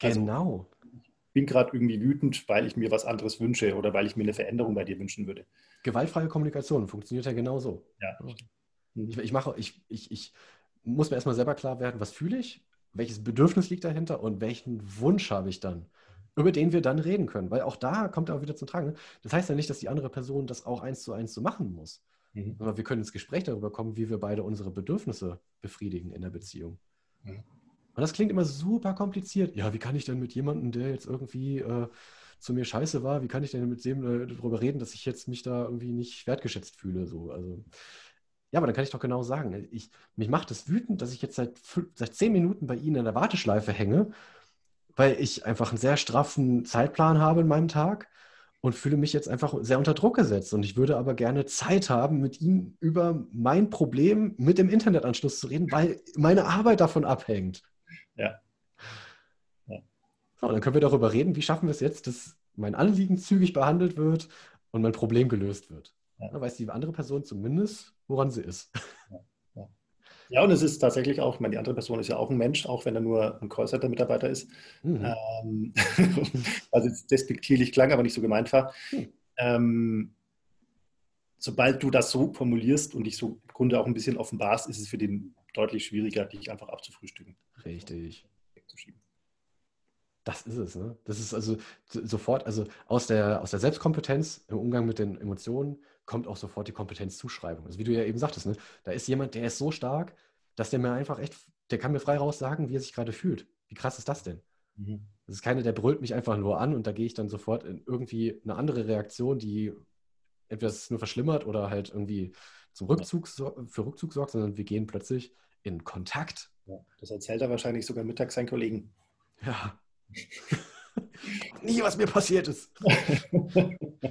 Also genau. Also, bin gerade irgendwie wütend, weil ich mir was anderes wünsche oder weil ich mir eine Veränderung bei dir wünschen würde. Gewaltfreie Kommunikation funktioniert ja genauso. Ja. Ich, ich, mache, ich, ich, ich muss mir erstmal selber klar werden, was fühle ich, welches Bedürfnis liegt dahinter und welchen Wunsch habe ich dann, über den wir dann reden können. Weil auch da kommt er auch wieder zum Tragen. Das heißt ja nicht, dass die andere Person das auch eins zu eins so machen muss. Mhm. Aber wir können ins Gespräch darüber kommen, wie wir beide unsere Bedürfnisse befriedigen in der Beziehung. Mhm. Und das klingt immer super kompliziert. Ja, wie kann ich denn mit jemandem, der jetzt irgendwie äh, zu mir scheiße war, wie kann ich denn mit dem äh, darüber reden, dass ich jetzt mich da irgendwie nicht wertgeschätzt fühle? So, also. Ja, aber dann kann ich doch genau sagen, ich, mich macht es wütend, dass ich jetzt seit, seit zehn Minuten bei Ihnen in der Warteschleife hänge, weil ich einfach einen sehr straffen Zeitplan habe in meinem Tag und fühle mich jetzt einfach sehr unter Druck gesetzt. Und ich würde aber gerne Zeit haben, mit ihm über mein Problem mit dem Internetanschluss zu reden, weil meine Arbeit davon abhängt. Ja. ja. So, dann können wir darüber reden, wie schaffen wir es jetzt, dass mein Anliegen zügig behandelt wird und mein Problem gelöst wird. Ja. Dann weiß die andere Person zumindest, woran sie ist. Ja. Ja. und es ist tatsächlich auch, ich meine, die andere Person ist ja auch ein Mensch, auch wenn er nur ein Callcenter-Mitarbeiter ist. Mhm. Ähm, also despektierlich klang, aber nicht so gemeint war. Mhm. Ähm, sobald du das so formulierst und dich so im Grunde auch ein bisschen offenbarst, ist es für den deutlich schwieriger, dich einfach abzufrühstücken. Richtig. Das ist es, ne? Das ist also sofort, also aus der, aus der Selbstkompetenz im Umgang mit den Emotionen kommt auch sofort die Kompetenzzuschreibung. Also wie du ja eben sagtest, ne? Da ist jemand, der ist so stark, dass der mir einfach echt, der kann mir frei raus sagen, wie er sich gerade fühlt. Wie krass ist das denn? Mhm. Das ist keiner, der brüllt mich einfach nur an und da gehe ich dann sofort in irgendwie eine andere Reaktion, die entweder es nur verschlimmert oder halt irgendwie zum Rückzug, für Rückzug sorgt, sondern wir gehen plötzlich in Kontakt. Ja, das erzählt er wahrscheinlich sogar mittags seinen Kollegen. Ja. Nie, was mir passiert ist.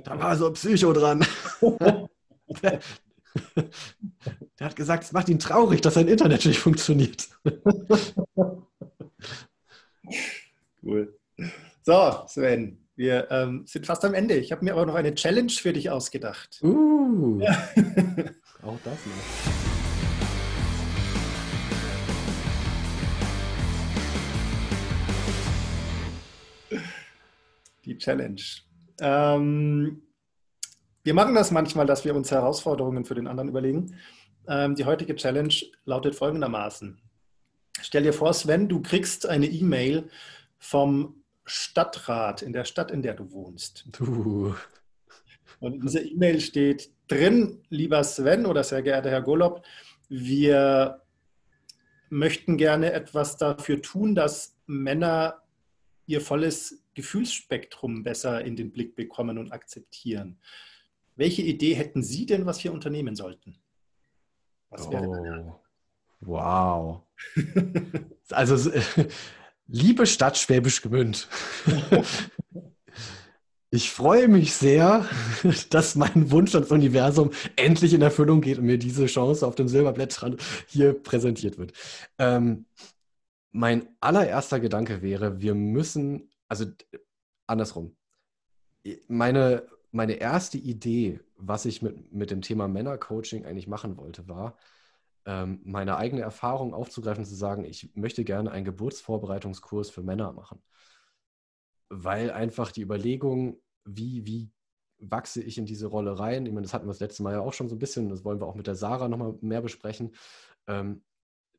da war so ein Psycho dran. der, der, hat gesagt, es macht ihn traurig, dass sein Internet nicht funktioniert. cool. So, Sven, wir ähm, sind fast am Ende. Ich habe mir aber noch eine Challenge für dich ausgedacht. Uh, ja. auch das noch. Die Challenge. Ähm, wir machen das manchmal, dass wir uns Herausforderungen für den anderen überlegen. Ähm, die heutige Challenge lautet folgendermaßen. Stell dir vor, Sven, du kriegst eine E-Mail vom Stadtrat in der Stadt, in der du wohnst. Du. Und in dieser E-Mail steht drin, lieber Sven oder sehr geehrter Herr Golob, wir möchten gerne etwas dafür tun, dass Männer ihr volles Gefühlsspektrum besser in den Blick bekommen und akzeptieren. Welche Idee hätten Sie denn, was wir unternehmen sollten? Was wäre oh, wow. also, liebe Stadt Schwäbisch Gmünd, ich freue mich sehr, dass mein Wunsch ans Universum endlich in Erfüllung geht und mir diese Chance auf dem Silberblättrand hier präsentiert wird. Ähm, mein allererster Gedanke wäre, wir müssen, also andersrum. Meine, meine erste Idee, was ich mit, mit dem Thema Männercoaching eigentlich machen wollte, war, ähm, meine eigene Erfahrung aufzugreifen, zu sagen, ich möchte gerne einen Geburtsvorbereitungskurs für Männer machen. Weil einfach die Überlegung, wie, wie wachse ich in diese Rolle rein, ich meine, das hatten wir das letzte Mal ja auch schon so ein bisschen, das wollen wir auch mit der Sarah nochmal mehr besprechen. Ähm,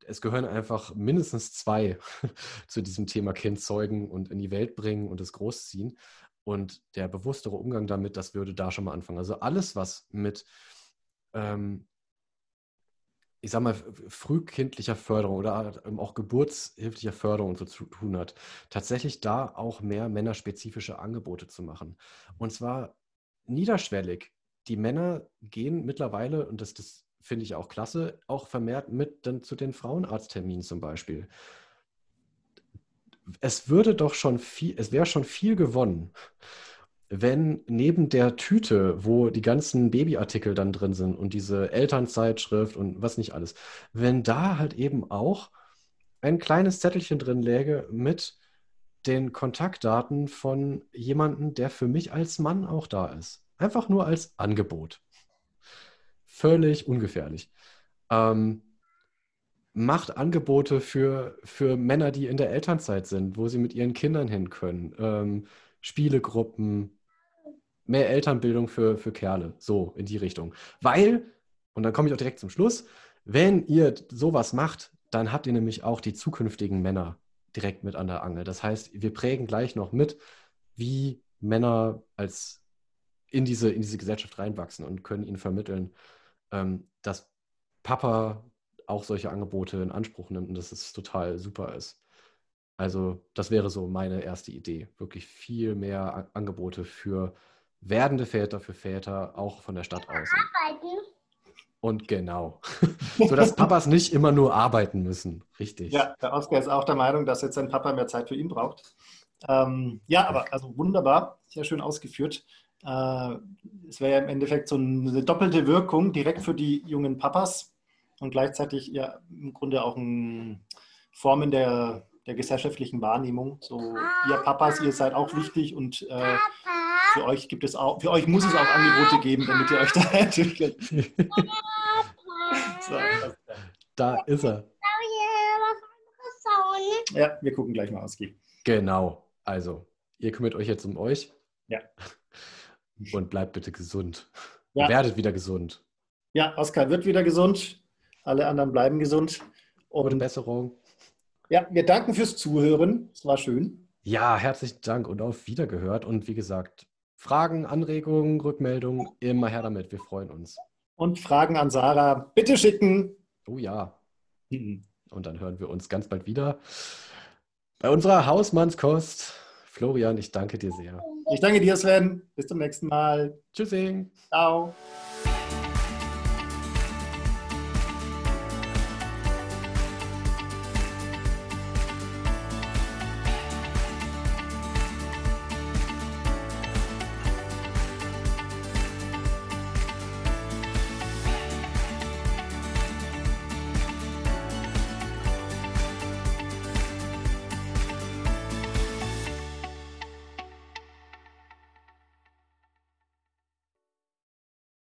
es gehören einfach mindestens zwei zu diesem Thema Kind zeugen und in die Welt bringen und es großziehen. Und der bewusstere Umgang damit, das würde da schon mal anfangen. Also alles, was mit, ähm, ich sag mal, frühkindlicher Förderung oder auch geburtshilflicher Förderung so zu tun hat, tatsächlich da auch mehr männerspezifische Angebote zu machen. Und zwar niederschwellig. Die Männer gehen mittlerweile, und das, das finde ich auch klasse, auch vermehrt mit dann zu den Frauenarztterminen zum Beispiel. Es würde doch schon viel, es wäre schon viel gewonnen, wenn neben der Tüte, wo die ganzen Babyartikel dann drin sind und diese Elternzeitschrift und was nicht alles, wenn da halt eben auch ein kleines Zettelchen drin läge mit den Kontaktdaten von jemandem, der für mich als Mann auch da ist. Einfach nur als Angebot völlig ungefährlich. Ähm, macht Angebote für, für Männer, die in der Elternzeit sind, wo sie mit ihren Kindern hin können. Ähm, Spielegruppen, mehr Elternbildung für, für Kerle, so in die Richtung. Weil, und dann komme ich auch direkt zum Schluss, wenn ihr sowas macht, dann habt ihr nämlich auch die zukünftigen Männer direkt mit an der Angel. Das heißt, wir prägen gleich noch mit, wie Männer als in diese, in diese Gesellschaft reinwachsen und können ihnen vermitteln, dass Papa auch solche Angebote in Anspruch nimmt und dass es total super ist. Also das wäre so meine erste Idee. Wirklich viel mehr Angebote für werdende Väter, für Väter, auch von der Stadt aus. Arbeiten. Und genau. Sodass Papas nicht immer nur arbeiten müssen. Richtig. Ja, der Oskar ist auch der Meinung, dass jetzt sein Papa mehr Zeit für ihn braucht. Ähm, ja, aber also wunderbar, sehr schön ausgeführt. Äh, es wäre ja im Endeffekt so eine doppelte Wirkung direkt für die jungen Papas und gleichzeitig ja im Grunde auch ein Formen der, der gesellschaftlichen Wahrnehmung. So, ihr Papas, ihr seid auch wichtig und äh, für euch gibt es auch, für euch muss es auch Angebote geben, damit ihr euch da entwickelt. so, da ist er. Ja, wir gucken gleich mal aus. Genau. Also, ihr kümmert euch jetzt um euch. Ja. Und bleibt bitte gesund. Ja. Werdet wieder gesund. Ja, Oskar wird wieder gesund. Alle anderen bleiben gesund. Und Gute Besserung. Ja, wir danken fürs Zuhören. Es war schön. Ja, herzlichen Dank und auf Wiedergehört. Und wie gesagt, Fragen, Anregungen, Rückmeldungen, immer her damit. Wir freuen uns. Und Fragen an Sarah, bitte schicken. Oh ja. Mhm. Und dann hören wir uns ganz bald wieder bei unserer Hausmannskost. Florian, ich danke dir sehr. Ich danke dir, Sven. Bis zum nächsten Mal. Tschüssing. Ciao.